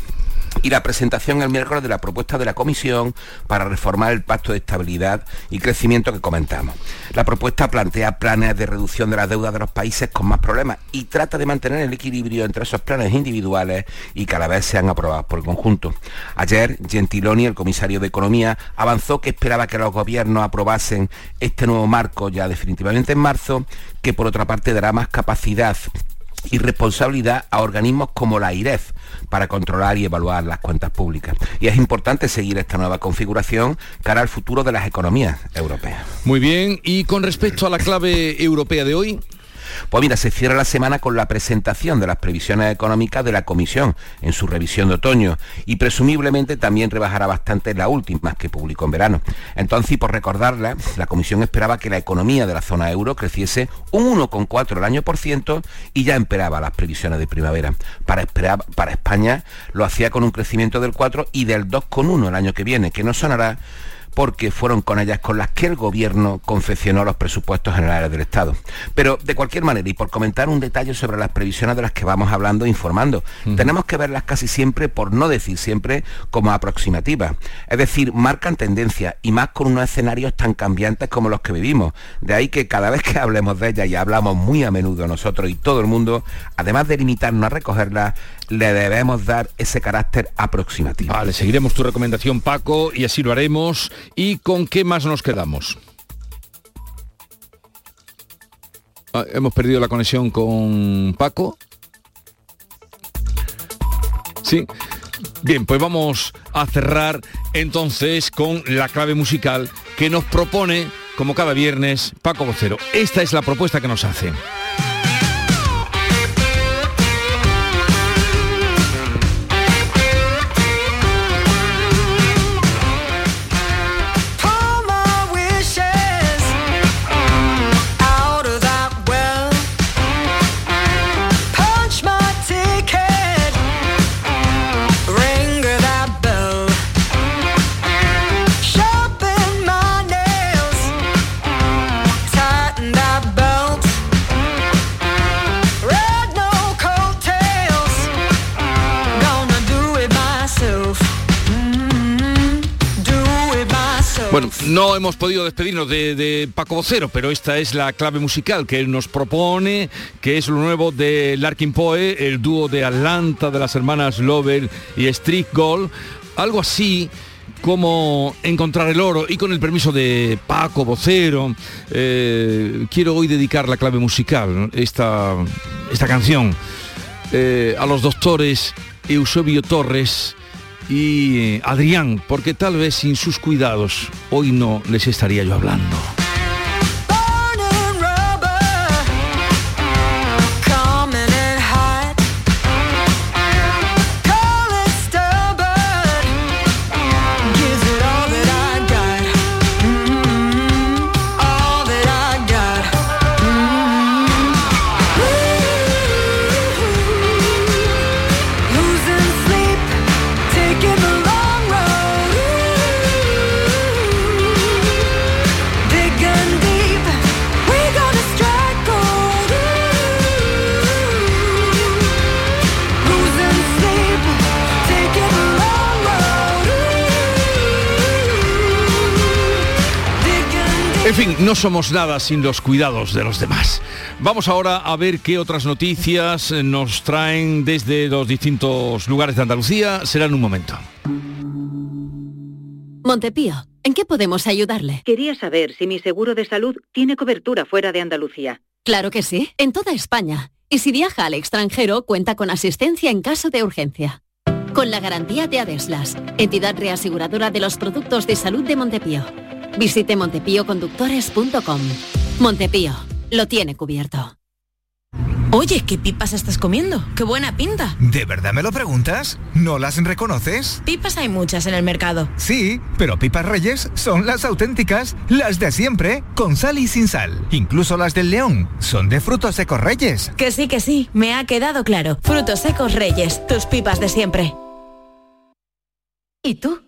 y la presentación el miércoles de la propuesta de la Comisión para reformar el Pacto de Estabilidad y Crecimiento que comentamos. La propuesta plantea planes de reducción de la deuda de los países con más problemas y trata de mantener el equilibrio entre esos planes individuales y que a la vez sean aprobados por el conjunto. Ayer, Gentiloni, el comisario de Economía, avanzó que esperaba que los gobiernos aprobasen este nuevo marco ya definitivamente en marzo, que por otra parte dará más capacidad y responsabilidad a organismos como la IREF para controlar y evaluar las cuentas públicas. Y es importante seguir esta nueva configuración cara al futuro de las economías europeas. Muy bien, y con respecto a la clave europea de hoy, pues mira, se cierra la semana con la presentación de las previsiones económicas de la Comisión en su revisión de otoño y presumiblemente también rebajará bastante las últimas que publicó en verano. Entonces, y por recordarla, la Comisión esperaba que la economía de la zona euro creciese un 1,4 el año por ciento y ya esperaba las previsiones de primavera. Para, para España lo hacía con un crecimiento del 4 y del 2,1 el año que viene, que no sonará porque fueron con ellas con las que el gobierno confeccionó los presupuestos generales del Estado. Pero de cualquier manera, y por comentar un detalle sobre las previsiones de las que vamos hablando e informando, tenemos que verlas casi siempre, por no decir siempre, como aproximativas. Es decir, marcan tendencia y más con unos escenarios tan cambiantes como los que vivimos. De ahí que cada vez que hablemos de ellas, y hablamos muy a menudo nosotros y todo el mundo, además de limitarnos a recogerlas, le debemos dar ese carácter aproximativo. Vale, seguiremos tu recomendación, Paco, y así lo haremos. ¿Y con qué más nos quedamos? Ah, hemos perdido la conexión con Paco. Sí. Bien, pues vamos a cerrar entonces con la clave musical que nos propone, como cada viernes, Paco Vocero. Esta es la propuesta que nos hace. Hemos podido despedirnos de, Paco Vocero, pero esta es la clave musical que él nos propone, que es lo nuevo de Larkin Poe, el dúo de Atlanta de las hermanas Lover y Street Gold, algo así como encontrar el oro. Y con el permiso de Paco Vocero eh, quiero hoy dedicar la clave musical esta, esta canción eh, a los doctores Eusebio Torres y Adrián, porque tal vez sin sus cuidados hoy no les estaría yo hablando. En fin, no somos nada sin los cuidados de los demás. Vamos ahora a ver qué otras noticias nos traen desde los distintos lugares de Andalucía. Será en un momento. Montepío, ¿en qué podemos ayudarle? Quería saber si mi seguro de salud tiene cobertura fuera de Andalucía. Claro que sí, en toda España. Y si viaja al extranjero, cuenta con asistencia en caso de urgencia. Con la garantía de Adeslas, entidad reaseguradora de los productos de salud de Montepío. Visite montepíoconductores.com. Montepío, lo tiene cubierto. Oye, ¿qué pipas estás comiendo? ¡Qué buena pinta! ¿De verdad me lo preguntas? ¿No las reconoces? Pipas hay muchas en el mercado. Sí, pero pipas reyes son las auténticas, las de siempre, con sal y sin sal. Incluso las del león son de frutos secos reyes. Que sí, que sí, me ha quedado claro. Frutos secos reyes, tus pipas de siempre. ¿Y tú?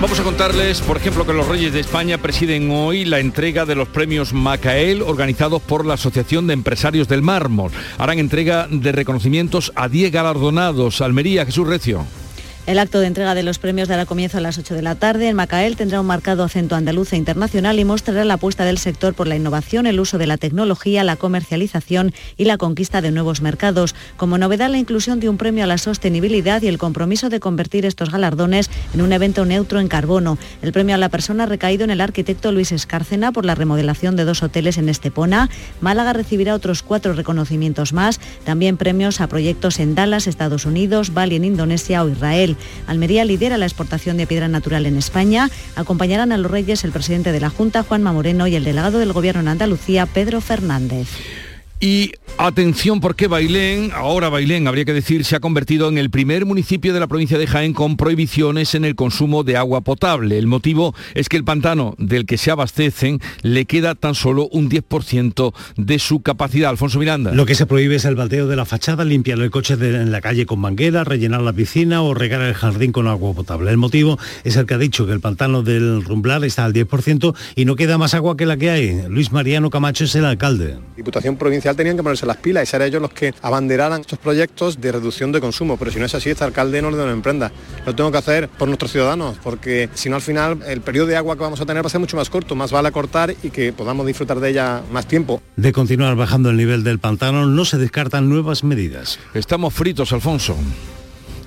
Vamos a contarles, por ejemplo, que los Reyes de España presiden hoy la entrega de los premios Macael organizados por la Asociación de Empresarios del Mármol. Harán entrega de reconocimientos a 10 galardonados. Almería, Jesús Recio. El acto de entrega de los premios dará comienzo a las 8 de la tarde. En Macael tendrá un marcado acento andaluz e internacional y mostrará la apuesta del sector por la innovación, el uso de la tecnología, la comercialización y la conquista de nuevos mercados. Como novedad, la inclusión de un premio a la sostenibilidad y el compromiso de convertir estos galardones en un evento neutro en carbono. El premio a la persona ha recaído en el arquitecto Luis Escárcena por la remodelación de dos hoteles en Estepona. Málaga recibirá otros cuatro reconocimientos más. También premios a proyectos en Dallas, Estados Unidos, Bali en Indonesia o Israel. Almería lidera la exportación de piedra natural en España. Acompañarán a los Reyes el presidente de la Junta, Juanma Moreno, y el delegado del Gobierno en Andalucía, Pedro Fernández. Y atención porque Bailén, ahora Bailén habría que decir, se ha convertido en el primer municipio de la provincia de Jaén con prohibiciones en el consumo de agua potable. El motivo es que el pantano del que se abastecen le queda tan solo un 10% de su capacidad. Alfonso Miranda. Lo que se prohíbe es el baldeo de la fachada, limpiar el coche de- en la calle con manguera, rellenar la piscina o regar el jardín con agua potable. El motivo es el que ha dicho que el pantano del Rumblar está al 10% y no queda más agua que la que hay. Luis Mariano Camacho es el alcalde. Diputación Provincial tenían que ponerse las pilas y ser ellos los que abanderaran estos proyectos de reducción de consumo, pero si no es así, este alcalde no lo emprenda. Lo tengo que hacer por nuestros ciudadanos, porque si no al final el periodo de agua que vamos a tener va a ser mucho más corto, más vale cortar y que podamos disfrutar de ella más tiempo. De continuar bajando el nivel del pantano, no se descartan nuevas medidas. Estamos fritos, Alfonso.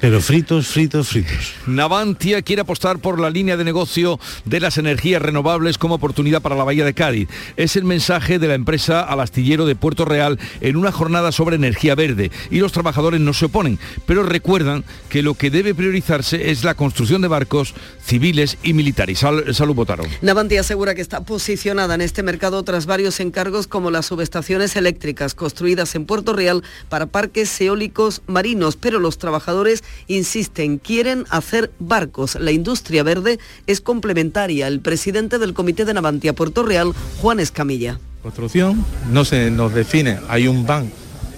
Pero fritos, fritos, fritos. Navantia quiere apostar por la línea de negocio de las energías renovables como oportunidad para la Bahía de Cádiz. Es el mensaje de la empresa al astillero de Puerto Real en una jornada sobre energía verde. Y los trabajadores no se oponen, pero recuerdan que lo que debe priorizarse es la construcción de barcos civiles y militares. Sal- Salud Botaro. Navantia asegura que está posicionada en este mercado tras varios encargos como las subestaciones eléctricas construidas en Puerto Real para parques eólicos marinos, pero los trabajadores insisten, quieren hacer barcos. La industria verde es complementaria. El presidente del Comité de Navantia Puerto Real, Juan Escamilla. construcción, no se nos define, hay un ban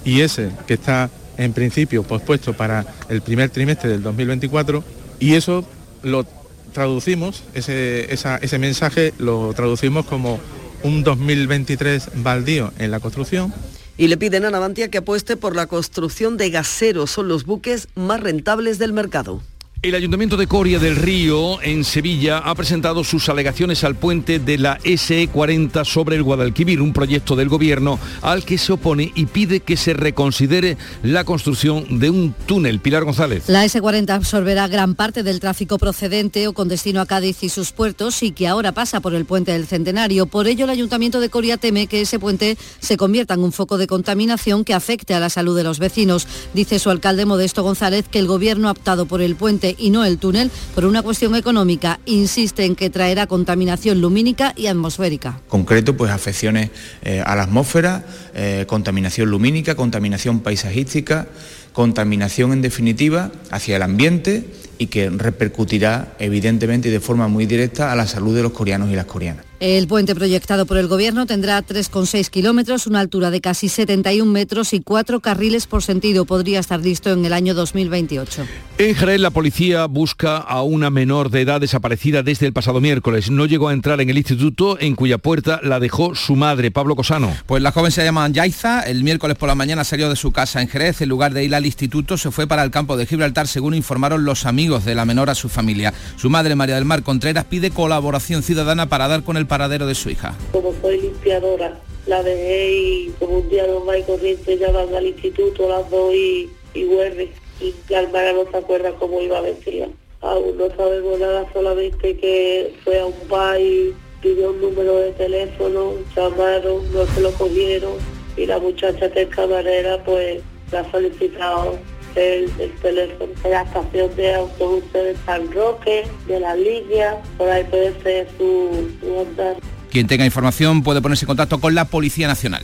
y ese que está en principio pospuesto para el primer trimestre del 2024 y eso lo traducimos, ese, ese mensaje lo traducimos como un 2023 baldío en la construcción Y le piden a Navantia que apueste por la construcción de gaseros. Son los buques más rentables del mercado. El Ayuntamiento de Coria del Río, en Sevilla, ha presentado sus alegaciones al puente de la SE40 sobre el Guadalquivir, un proyecto del Gobierno al que se opone y pide que se reconsidere la construcción de un túnel. Pilar González. La S40 absorberá gran parte del tráfico procedente o con destino a Cádiz y sus puertos y que ahora pasa por el puente del Centenario. Por ello, el Ayuntamiento de Coria teme que ese puente se convierta en un foco de contaminación que afecte a la salud de los vecinos. Dice su alcalde Modesto González que el Gobierno ha optado por el puente y no el túnel por una cuestión económica. Insiste en que traerá contaminación lumínica y atmosférica. concreto pues afecciones eh, a la atmósfera, eh, contaminación lumínica, contaminación paisajística, contaminación en definitiva hacia el ambiente y que repercutirá evidentemente y de forma muy directa a la salud de los coreanos y las coreanas. El puente proyectado por el Gobierno tendrá 3,6 kilómetros, una altura de casi 71 metros y cuatro carriles por sentido. Podría estar listo en el año 2028. En Jerez, la policía busca a una menor de edad desaparecida desde el pasado miércoles. No llegó a entrar en el instituto en cuya puerta la dejó su madre, Pablo Cosano. Pues la joven se llama Yaiza, el miércoles por la mañana salió de su casa en Jerez, en lugar de ir al instituto se fue para el campo de Gibraltar, según informaron los amigos de la menor a su familia. Su madre, María del Mar Contreras, pide colaboración ciudadana para dar con el paradero de su hija. Como soy limpiadora, la dejé y como un día normal y corriente ya van al instituto las dos y, y vuelve. Y la hermana no se acuerda cómo iba vestida. Aún no sabemos nada, solamente que fue a un bar y pidió un número de teléfono, llamaron, no se lo cogieron y la muchacha que es camarera pues le ha el, el teléfono en la estación de autobuses de San Roque, de la línea, por ahí puede ser su, su andar. Quien tenga información puede ponerse en contacto con la Policía Nacional.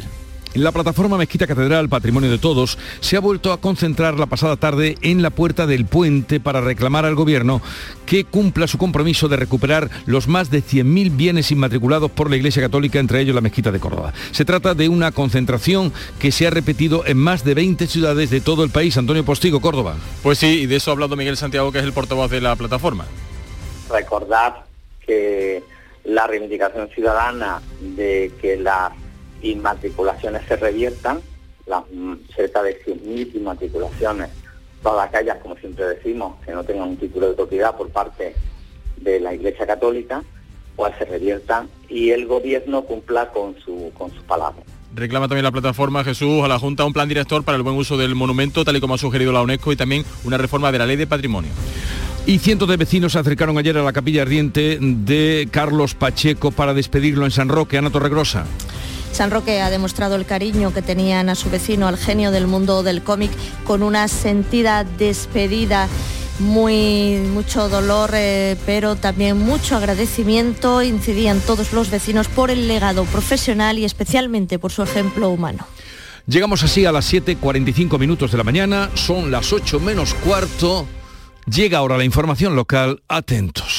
La plataforma Mezquita Catedral Patrimonio de Todos se ha vuelto a concentrar la pasada tarde en la puerta del puente para reclamar al gobierno que cumpla su compromiso de recuperar los más de 100.000 bienes inmatriculados por la Iglesia Católica, entre ellos la Mezquita de Córdoba. Se trata de una concentración que se ha repetido en más de 20 ciudades de todo el país. Antonio Postigo, Córdoba. Pues sí, y de eso ha hablado Miguel Santiago, que es el portavoz de la plataforma. Recordar que la reivindicación ciudadana de que las inmatriculaciones se reviertan, las mm, cerca de 100.000 inmatriculaciones, todas aquellas, como siempre decimos, que no tengan un título de propiedad por parte de la Iglesia Católica, pues se reviertan y el gobierno cumpla con su, con sus palabras. Reclama también la plataforma Jesús a la Junta un plan director para el buen uso del monumento, tal y como ha sugerido la UNESCO, y también una reforma de la ley de patrimonio. Y cientos de vecinos se acercaron ayer a la capilla ardiente de Carlos Pacheco para despedirlo en San Roque, Ana Torregrosa. San Roque ha demostrado el cariño que tenían a su vecino, al genio del mundo del cómic, con una sentida despedida muy mucho dolor, eh, pero también mucho agradecimiento. Incidían todos los vecinos por el legado profesional y especialmente por su ejemplo humano. Llegamos así a las 7.45 minutos de la mañana, son las 8 menos cuarto. Llega ahora la información local, atentos.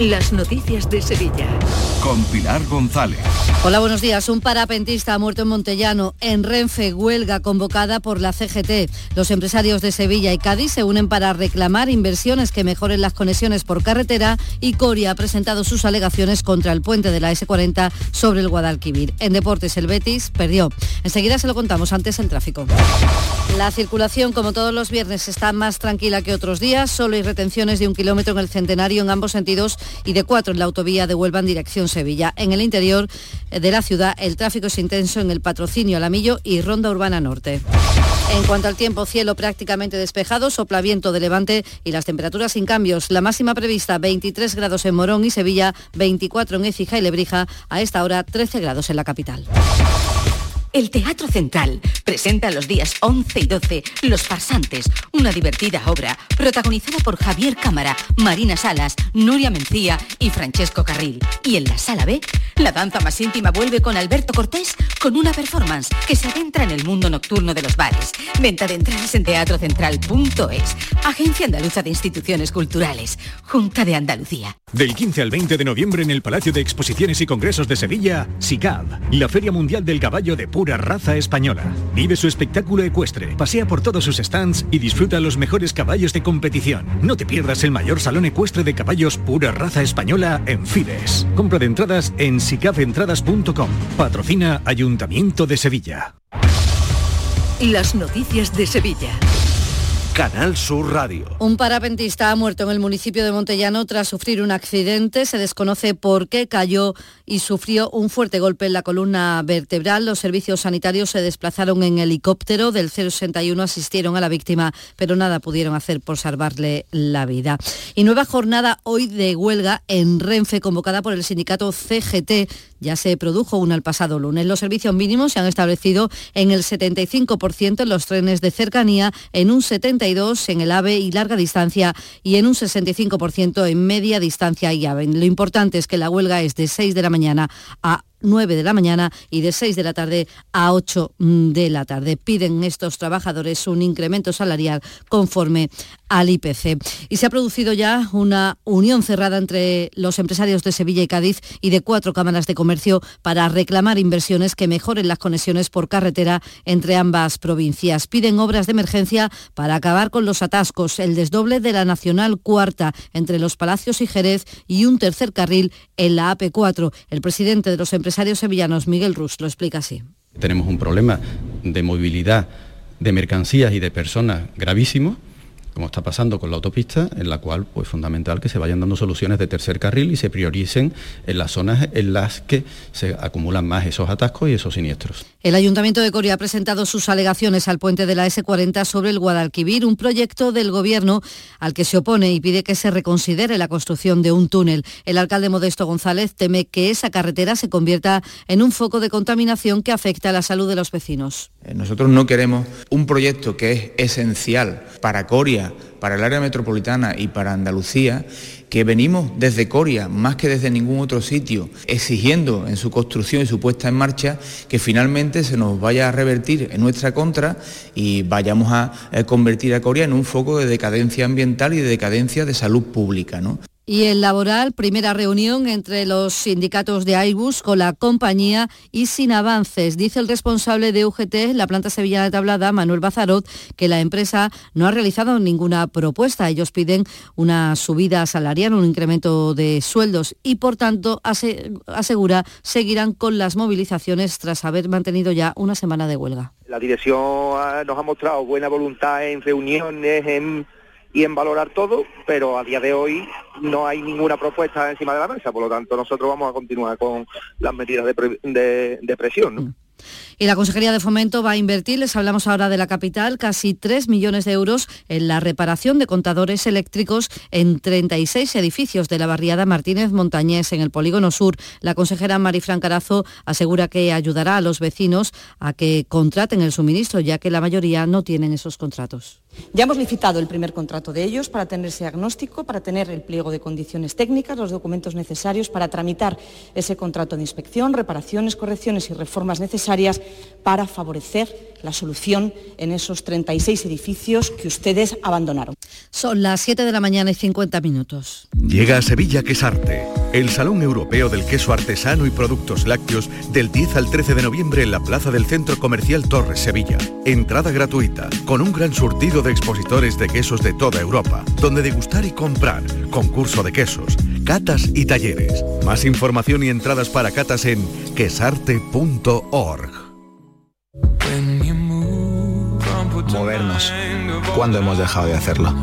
las noticias de Sevilla. Con Pilar González. Hola, buenos días. Un parapentista ha muerto en Montellano, en Renfe, huelga convocada por la CGT. Los empresarios de Sevilla y Cádiz se unen para reclamar inversiones que mejoren las conexiones por carretera y Coria ha presentado sus alegaciones contra el puente de la S40 sobre el Guadalquivir. En deportes, el Betis perdió. Enseguida se lo contamos antes el tráfico. La circulación, como todos los viernes, está más tranquila que otros días. Solo hay retenciones de un kilómetro en el centenario en ambos sentidos y de cuatro en la autovía de Huelva en dirección Sevilla. En el interior de la ciudad el tráfico es intenso en el patrocinio Alamillo y Ronda Urbana Norte. En cuanto al tiempo, cielo prácticamente despejado, sopla viento de levante y las temperaturas sin cambios. La máxima prevista 23 grados en Morón y Sevilla, 24 en Écija y Lebrija, a esta hora 13 grados en la capital. El Teatro Central presenta los días 11 y 12 Los Farsantes, una divertida obra protagonizada por Javier Cámara, Marina Salas, Nuria Mencía y Francesco Carril. Y en la sala B, la danza más íntima vuelve con Alberto Cortés con una performance que se adentra en el mundo nocturno de los bares. Venta de entradas en teatrocentral.es. Agencia Andaluza de Instituciones Culturales. Junta de Andalucía. Del 15 al 20 de noviembre en el Palacio de Exposiciones y Congresos de Sevilla, SICAB, la Feria Mundial del Caballo de pura raza española. Vive su espectáculo ecuestre, pasea por todos sus stands y disfruta los mejores caballos de competición. No te pierdas el mayor salón ecuestre de caballos pura raza española en Fides. Compra de entradas en sicabentradas.com. Patrocina Ayuntamiento de Sevilla. Las noticias de Sevilla. Canal Sur Radio. Un parapentista ha muerto en el municipio de Montellano tras sufrir un accidente. Se desconoce por qué cayó y sufrió un fuerte golpe en la columna vertebral. Los servicios sanitarios se desplazaron en helicóptero del 061, asistieron a la víctima, pero nada pudieron hacer por salvarle la vida. Y nueva jornada hoy de huelga en Renfe, convocada por el sindicato CGT. Ya se produjo una el pasado lunes. Los servicios mínimos se han establecido en el 75% en los trenes de cercanía, en un 72% en el AVE y larga distancia y en un 65% en media distancia y AVE. Lo importante es que la huelga es de 6 de la mañana a 9 de la mañana y de 6 de la tarde a 8 de la tarde. Piden estos trabajadores un incremento salarial conforme al IPC. Y se ha producido ya una unión cerrada entre los empresarios de Sevilla y Cádiz y de cuatro cámaras de comercio para reclamar inversiones que mejoren las conexiones por carretera entre ambas provincias. Piden obras de emergencia para acabar con los atascos, el desdoble de la Nacional Cuarta entre los Palacios y Jerez y un tercer carril en la AP4. El presidente de los empresarios sevillanos, Miguel Rus, lo explica así. Tenemos un problema de movilidad de mercancías y de personas gravísimo como está pasando con la autopista, en la cual pues fundamental que se vayan dando soluciones de tercer carril y se prioricen en las zonas en las que se acumulan más esos atascos y esos siniestros. El Ayuntamiento de Coria ha presentado sus alegaciones al puente de la S40 sobre el Guadalquivir, un proyecto del Gobierno al que se opone y pide que se reconsidere la construcción de un túnel. El alcalde Modesto González teme que esa carretera se convierta en un foco de contaminación que afecta a la salud de los vecinos. Nosotros no queremos un proyecto que es esencial para Coria Para el área metropolitana y para Andalucía, que venimos desde Coria, más que desde ningún otro sitio, exigiendo en su construcción y su puesta en marcha que finalmente se nos vaya a revertir en nuestra contra y vayamos a eh, convertir a Coria en un foco de decadencia ambiental y de decadencia de salud pública. ¿no? Y el laboral, primera reunión entre los sindicatos de Airbus con la compañía y sin avances. Dice el responsable de UGT, la planta sevillana de Tablada, Manuel Bazarot, que la empresa no ha realizado ninguna propuesta. Ellos piden una subida salarial, un incremento de sueldos y, por tanto, asegura, seguirán con las movilizaciones tras haber mantenido ya una semana de huelga. La dirección nos ha mostrado buena voluntad en reuniones, en y en valorar todo, pero a día de hoy no hay ninguna propuesta encima de la mesa, por lo tanto nosotros vamos a continuar con las medidas de, presión. ¿no? Y la Consejería de Fomento va a invertir, les hablamos ahora de la capital, casi 3 millones de euros en la reparación de contadores eléctricos en 36 edificios de la barriada Martínez Montañés en el Polígono Sur. La consejera Marifran Carazo asegura que ayudará a los vecinos a que contraten el suministro, ya que la mayoría no tienen esos contratos. Ya hemos licitado el primer contrato de ellos para tener ese diagnóstico, para tener el pliego de condiciones técnicas, los documentos necesarios para tramitar ese contrato de inspección, reparaciones, correcciones y reformas necesarias para favorecer la solución en esos 36 edificios que ustedes abandonaron. Son las 7 de la mañana y 50 minutos. Llega a Sevilla Quesarte, el Salón Europeo del Queso Artesano y Productos Lácteos del 10 al 13 de noviembre en la Plaza del Centro Comercial Torres Sevilla. Entrada gratuita, con un gran surtido de expositores de quesos de toda Europa, donde degustar y comprar, concurso de quesos, catas y talleres. Más información y entradas para catas en quesarte.org. Movernos. ¿Cuándo hemos dejado de hacerlo?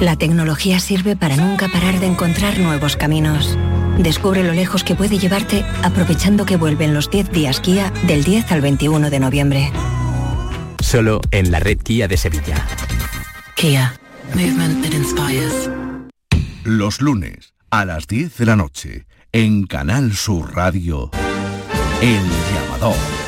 La tecnología sirve para nunca parar de encontrar nuevos caminos. Descubre lo lejos que puede llevarte aprovechando que vuelven los 10 días Kia del 10 al 21 de noviembre. Solo en la red Kia de Sevilla. Kia. Movement that inspires. Los lunes a las 10 de la noche en Canal Sur Radio. El llamador.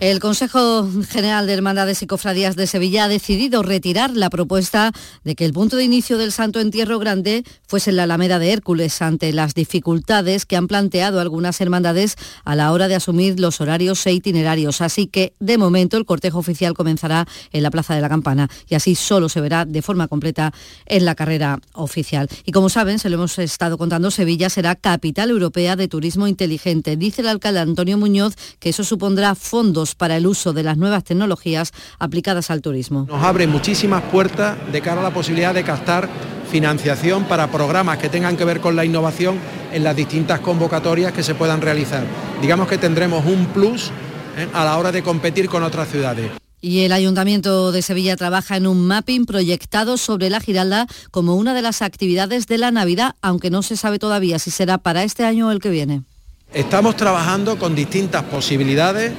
El Consejo General de Hermandades y Cofradías de Sevilla ha decidido retirar la propuesta de que el punto de inicio del Santo Entierro Grande fuese la Alameda de Hércules ante las dificultades que han planteado algunas hermandades a la hora de asumir los horarios e itinerarios. Así que, de momento, el cortejo oficial comenzará en la Plaza de la Campana y así solo se verá de forma completa en la carrera oficial. Y como saben, se lo hemos estado contando, Sevilla será capital europea de turismo inteligente. Dice el alcalde Antonio Muñoz que eso supondrá fondos para el uso de las nuevas tecnologías aplicadas al turismo. Nos abre muchísimas puertas de cara a la posibilidad de captar financiación para programas que tengan que ver con la innovación en las distintas convocatorias que se puedan realizar. Digamos que tendremos un plus ¿eh? a la hora de competir con otras ciudades. Y el Ayuntamiento de Sevilla trabaja en un mapping proyectado sobre la Giralda como una de las actividades de la Navidad, aunque no se sabe todavía si será para este año o el que viene. Estamos trabajando con distintas posibilidades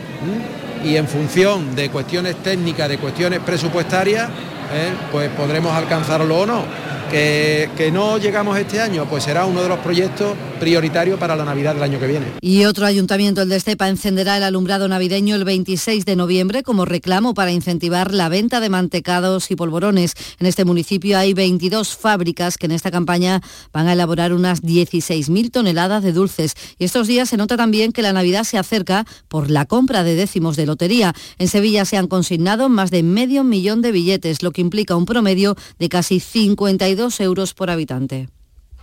y en función de cuestiones técnicas, de cuestiones presupuestarias, ¿eh? pues podremos alcanzarlo o no. Que, no llegamos este año, pues será uno de los proyectos prioritarios para la Navidad del año que viene. Y otro ayuntamiento, el de Estepa, encenderá el alumbrado navideño el 26 de noviembre como reclamo para incentivar la venta de mantecados y polvorones. En este municipio hay 22 fábricas que en esta campaña van a elaborar unas 16.000 toneladas de dulces. Y estos días se nota también que la Navidad se acerca por la compra de décimos de lotería. En Sevilla se han consignado más de medio millón de billetes, lo que implica un promedio de casi 52 euros por habitante.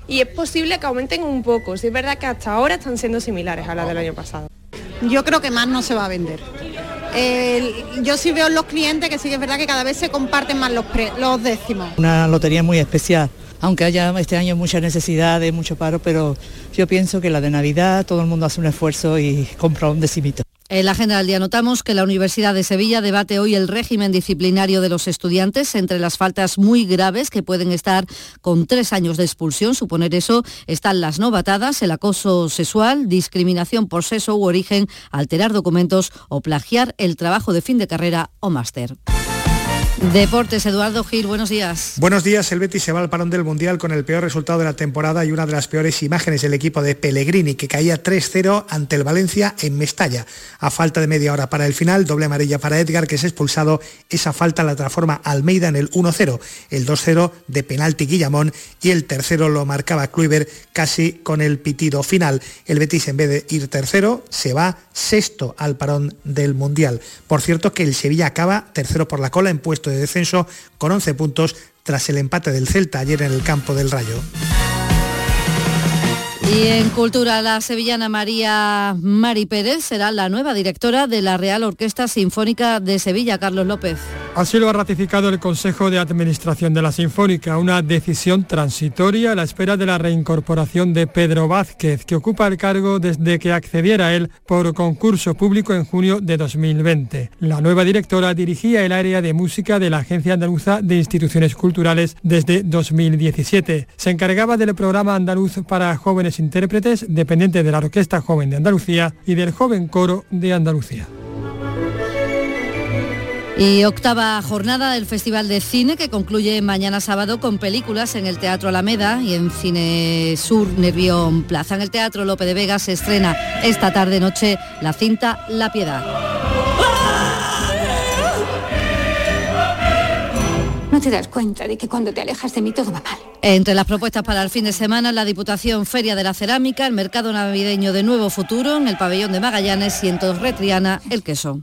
Y es posible que aumenten un poco, si es verdad que hasta ahora están siendo similares a las del año pasado. Yo creo que más no se va a vender. yo sí veo en los clientes que sí que es verdad que cada vez se comparten más los, los décimos. Una lotería muy especial, aunque haya este año mucha necesidad de mucho paro, pero yo pienso que la de Navidad todo el mundo hace un esfuerzo y compra un decimito. En la agenda del día notamos que la Universidad de Sevilla debate hoy el régimen disciplinario de los estudiantes entre las faltas muy graves que pueden estar con tres años de expulsión. Suponer eso están las novatadas, el acoso sexual, discriminación por sexo u origen, alterar documentos o plagiar el trabajo de fin de carrera o máster. Deportes, Eduardo Gil, buenos días. Buenos días, el Betis se va al parón del Mundial con el peor resultado de la temporada y una de las peores imágenes del equipo de Pellegrini, que caía 3-0 ante el Valencia en Mestalla. A falta de media hora para el final, doble amarilla para Edgar, que es expulsado. Esa falta la transforma Almeida en el 1-0, el 2-0 de penalti Guillamón y el tercero lo marcaba Kluivert casi con el pitido final. El Betis, en vez de ir tercero, se va sexto al parón del Mundial. Por cierto que el Sevilla acaba tercero por la cola en puesto de descenso con 11 puntos tras el empate del Celta ayer en el campo del Rayo. Y en Cultura, la sevillana María Mari Pérez será la nueva directora de la Real Orquesta Sinfónica de Sevilla, Carlos López. Así lo ha ratificado el Consejo de Administración de la Sinfónica, una decisión transitoria a la espera de la reincorporación de Pedro Vázquez, que ocupa el cargo desde que accediera a él por concurso público en junio de 2020. La nueva directora dirigía el área de música de la Agencia Andaluza de Instituciones Culturales desde 2017. Se encargaba del programa andaluz para jóvenes intérpretes, dependiente de la Orquesta Joven de Andalucía y del Joven Coro de Andalucía. Y octava jornada del Festival de Cine que concluye mañana sábado con películas en el Teatro Alameda y en Cine Sur Nervión Plaza. En el Teatro Lope de Vega se estrena esta tarde noche la cinta La Piedad. No te das cuenta de que cuando te alejas de mí todo va mal. Entre las propuestas para el fin de semana, la Diputación Feria de la Cerámica, el Mercado Navideño de Nuevo Futuro, en el Pabellón de Magallanes y en Torretriana, el queso.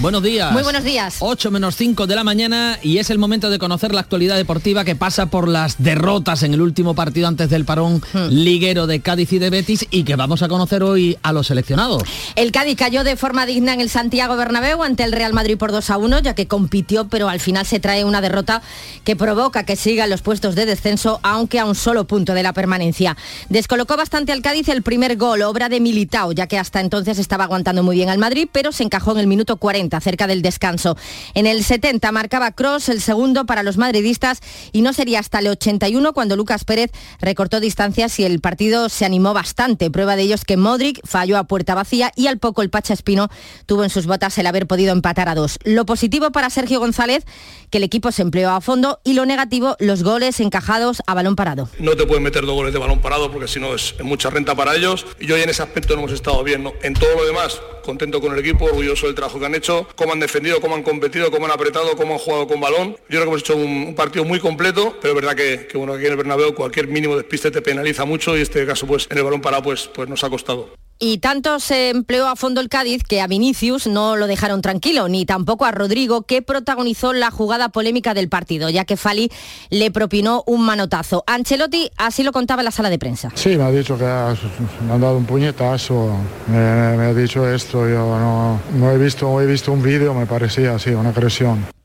buenos días. Muy buenos días. 8 menos 5 de la mañana y es el momento de conocer la actualidad deportiva que pasa por las derrotas en el último partido antes del parón Hmm. liguero de Cádiz y de Betis y que vamos a conocer hoy a los seleccionados. El Cádiz cayó de forma digna en el Santiago Bernabéu ante el Real Madrid por 2 a 1, ya que compitió, pero al final se trae una derrota que provoca que sigan los puestos de descenso, aunque a un solo punto de la permanencia. Descolocó bastante al Cádiz el primer gol, obra de Militao, ya que hasta entonces estaba aguantando muy bien al Madrid, pero se encajó en el minuto 40, cerca del descanso. En el 70 marcaba Cross el segundo para los madridistas y no sería hasta el 81 cuando Lucas Pérez recortó distancias y el partido se animó bastante. Prueba de ello es que Modric falló a puerta vacía y al poco el Pacha Espino tuvo en sus botas el haber podido empatar a dos. Lo positivo para Sergio González, que el equipo se empleó a fondo y lo negativo, los goles encajados a balón parado. No te pueden meter dos goles de balón parado porque si no es mucha renta para ellos. Y hoy en ese aspecto no hemos estado bien. ¿no? En todo lo demás, contento con el equipo, orgulloso del trabajo que han hecho, cómo han defendido, cómo han competido, cómo han apretado, cómo han jugado con balón. Yo creo que hemos hecho un, partido muy completo, pero es verdad que, que, bueno, aquí en el Bernabéu cualquier mínimo despiste te penaliza mucho y este caso pues en el balón parado pues, pues nos ha costado. Y tanto se empleó a fondo el Cádiz que a Vinicius no lo dejaron tranquilo, ni tampoco a Rodrigo, que protagonizó la jugada polémica del partido, ya que Fali le propinó un manotazo. Ancelotti así lo contaba en la sala de prensa. Sí, me ha dicho que me han dado un puñetazo, me, ha dicho esto, yo no, no he visto, he visto un vídeo, me parecía así, una agresión.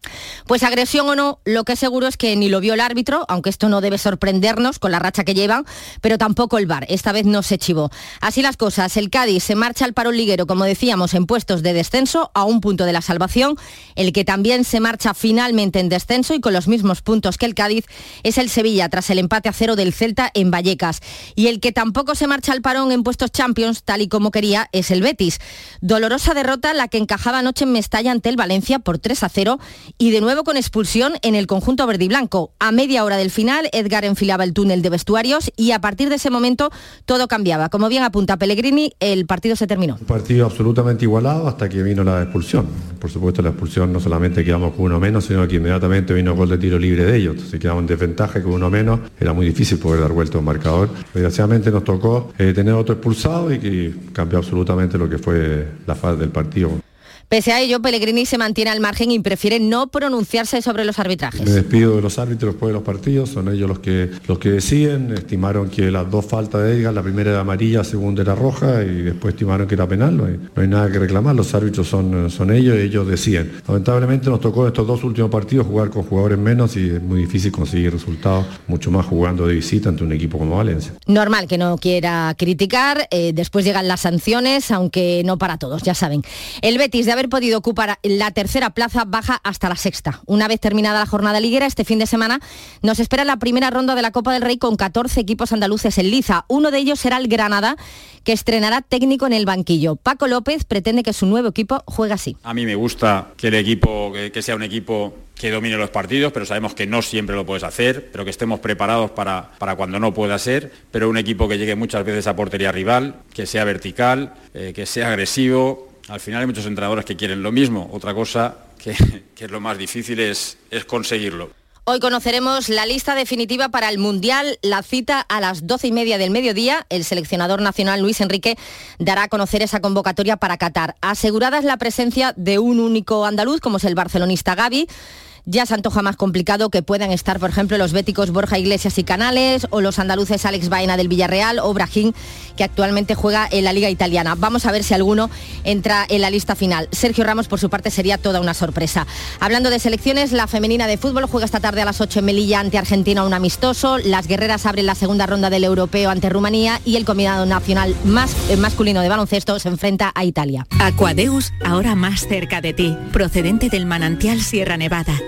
Pues agresión o no, lo que seguro es que ni lo vio el árbitro, aunque esto no debe sorprendernos con la racha que llevan, pero tampoco el VAR. Esta vez no se chivó. Así las cosas, el Cádiz se marcha al parón liguero, como decíamos, en puestos de descenso a un punto de la salvación. El que también se marcha finalmente en descenso y con los mismos puntos que el Cádiz es el Sevilla, tras el empate a cero del Celta en Vallecas. Y el que tampoco se marcha al parón en puestos Champions, tal y como quería, es el Betis. Dolorosa derrota la que encajaba anoche en Mestalla ante el Valencia por 3 a 0 y de nuevo con expulsión en el conjunto verde y blanco. A media hora del final, Edgar enfilaba el túnel de vestuarios y a partir de ese momento todo cambiaba. Como bien apunta Pellegrini, el partido se terminó. Un partido absolutamente igualado hasta que vino la expulsión. Por supuesto, la expulsión no solamente quedamos con uno menos, sino que inmediatamente vino gol de tiro libre de ellos. Entonces quedamos en desventaja con uno menos. Era muy difícil poder dar vuelta a un marcador. Desgraciadamente nos tocó eh, tener otro expulsado y que cambió absolutamente lo que fue la fase del partido. Pese a ello, Pellegrini se mantiene al margen y prefiere no pronunciarse sobre los arbitrajes. Me despido de los árbitros después de los partidos, son ellos los que, los que deciden, estimaron que las dos faltas de Edgar, la primera era amarilla, la segunda era roja y después estimaron que era penal, no hay, no hay nada que reclamar, los árbitros son, son ellos y ellos deciden. Lamentablemente nos tocó estos dos últimos partidos jugar con jugadores menos y es muy difícil conseguir resultados, mucho más jugando de visita ante un equipo como Valencia. Normal que no quiera criticar, eh, después llegan las sanciones, aunque no para todos, ya saben. El Betis de haber podido ocupar la tercera plaza baja hasta la sexta. Una vez terminada la jornada liguera, este fin de semana nos espera la primera ronda de la Copa del Rey con 14 equipos andaluces en liza. Uno de ellos será el Granada, que estrenará técnico en el banquillo. Paco López pretende que su nuevo equipo juegue así. A mí me gusta que el equipo, que, sea un equipo que domine los partidos, pero sabemos que no siempre lo puedes hacer, pero que estemos preparados para, para cuando no pueda ser, pero un equipo que llegue muchas veces a portería rival, que sea vertical, eh, que sea agresivo. Al final hay muchos entrenadores que quieren lo mismo, otra cosa que, es lo más difícil es, es conseguirlo. Hoy conoceremos la lista definitiva para el Mundial, la cita a las doce y media del mediodía. El seleccionador nacional Luis Enrique dará a conocer esa convocatoria para Qatar. Asegurada es la presencia de un único andaluz, como es el barcelonista Gaby ya se antoja más complicado que puedan estar, por ejemplo, los béticos Borja Iglesias y Canales o los andaluces Alex Baena del Villarreal o Brahim, que actualmente juega en la Liga Italiana. Vamos a ver si alguno entra en la lista final. Sergio Ramos, por su parte, sería toda una sorpresa. Hablando de selecciones, la femenina de fútbol juega esta tarde a las 8 en Melilla ante Argentina un amistoso. Las guerreras abren la segunda ronda del europeo ante Rumanía y el combinado nacional eh, masculino de baloncesto se enfrenta a Italia. Aquadeus, ahora más cerca de ti, procedente del manantial Sierra Nevada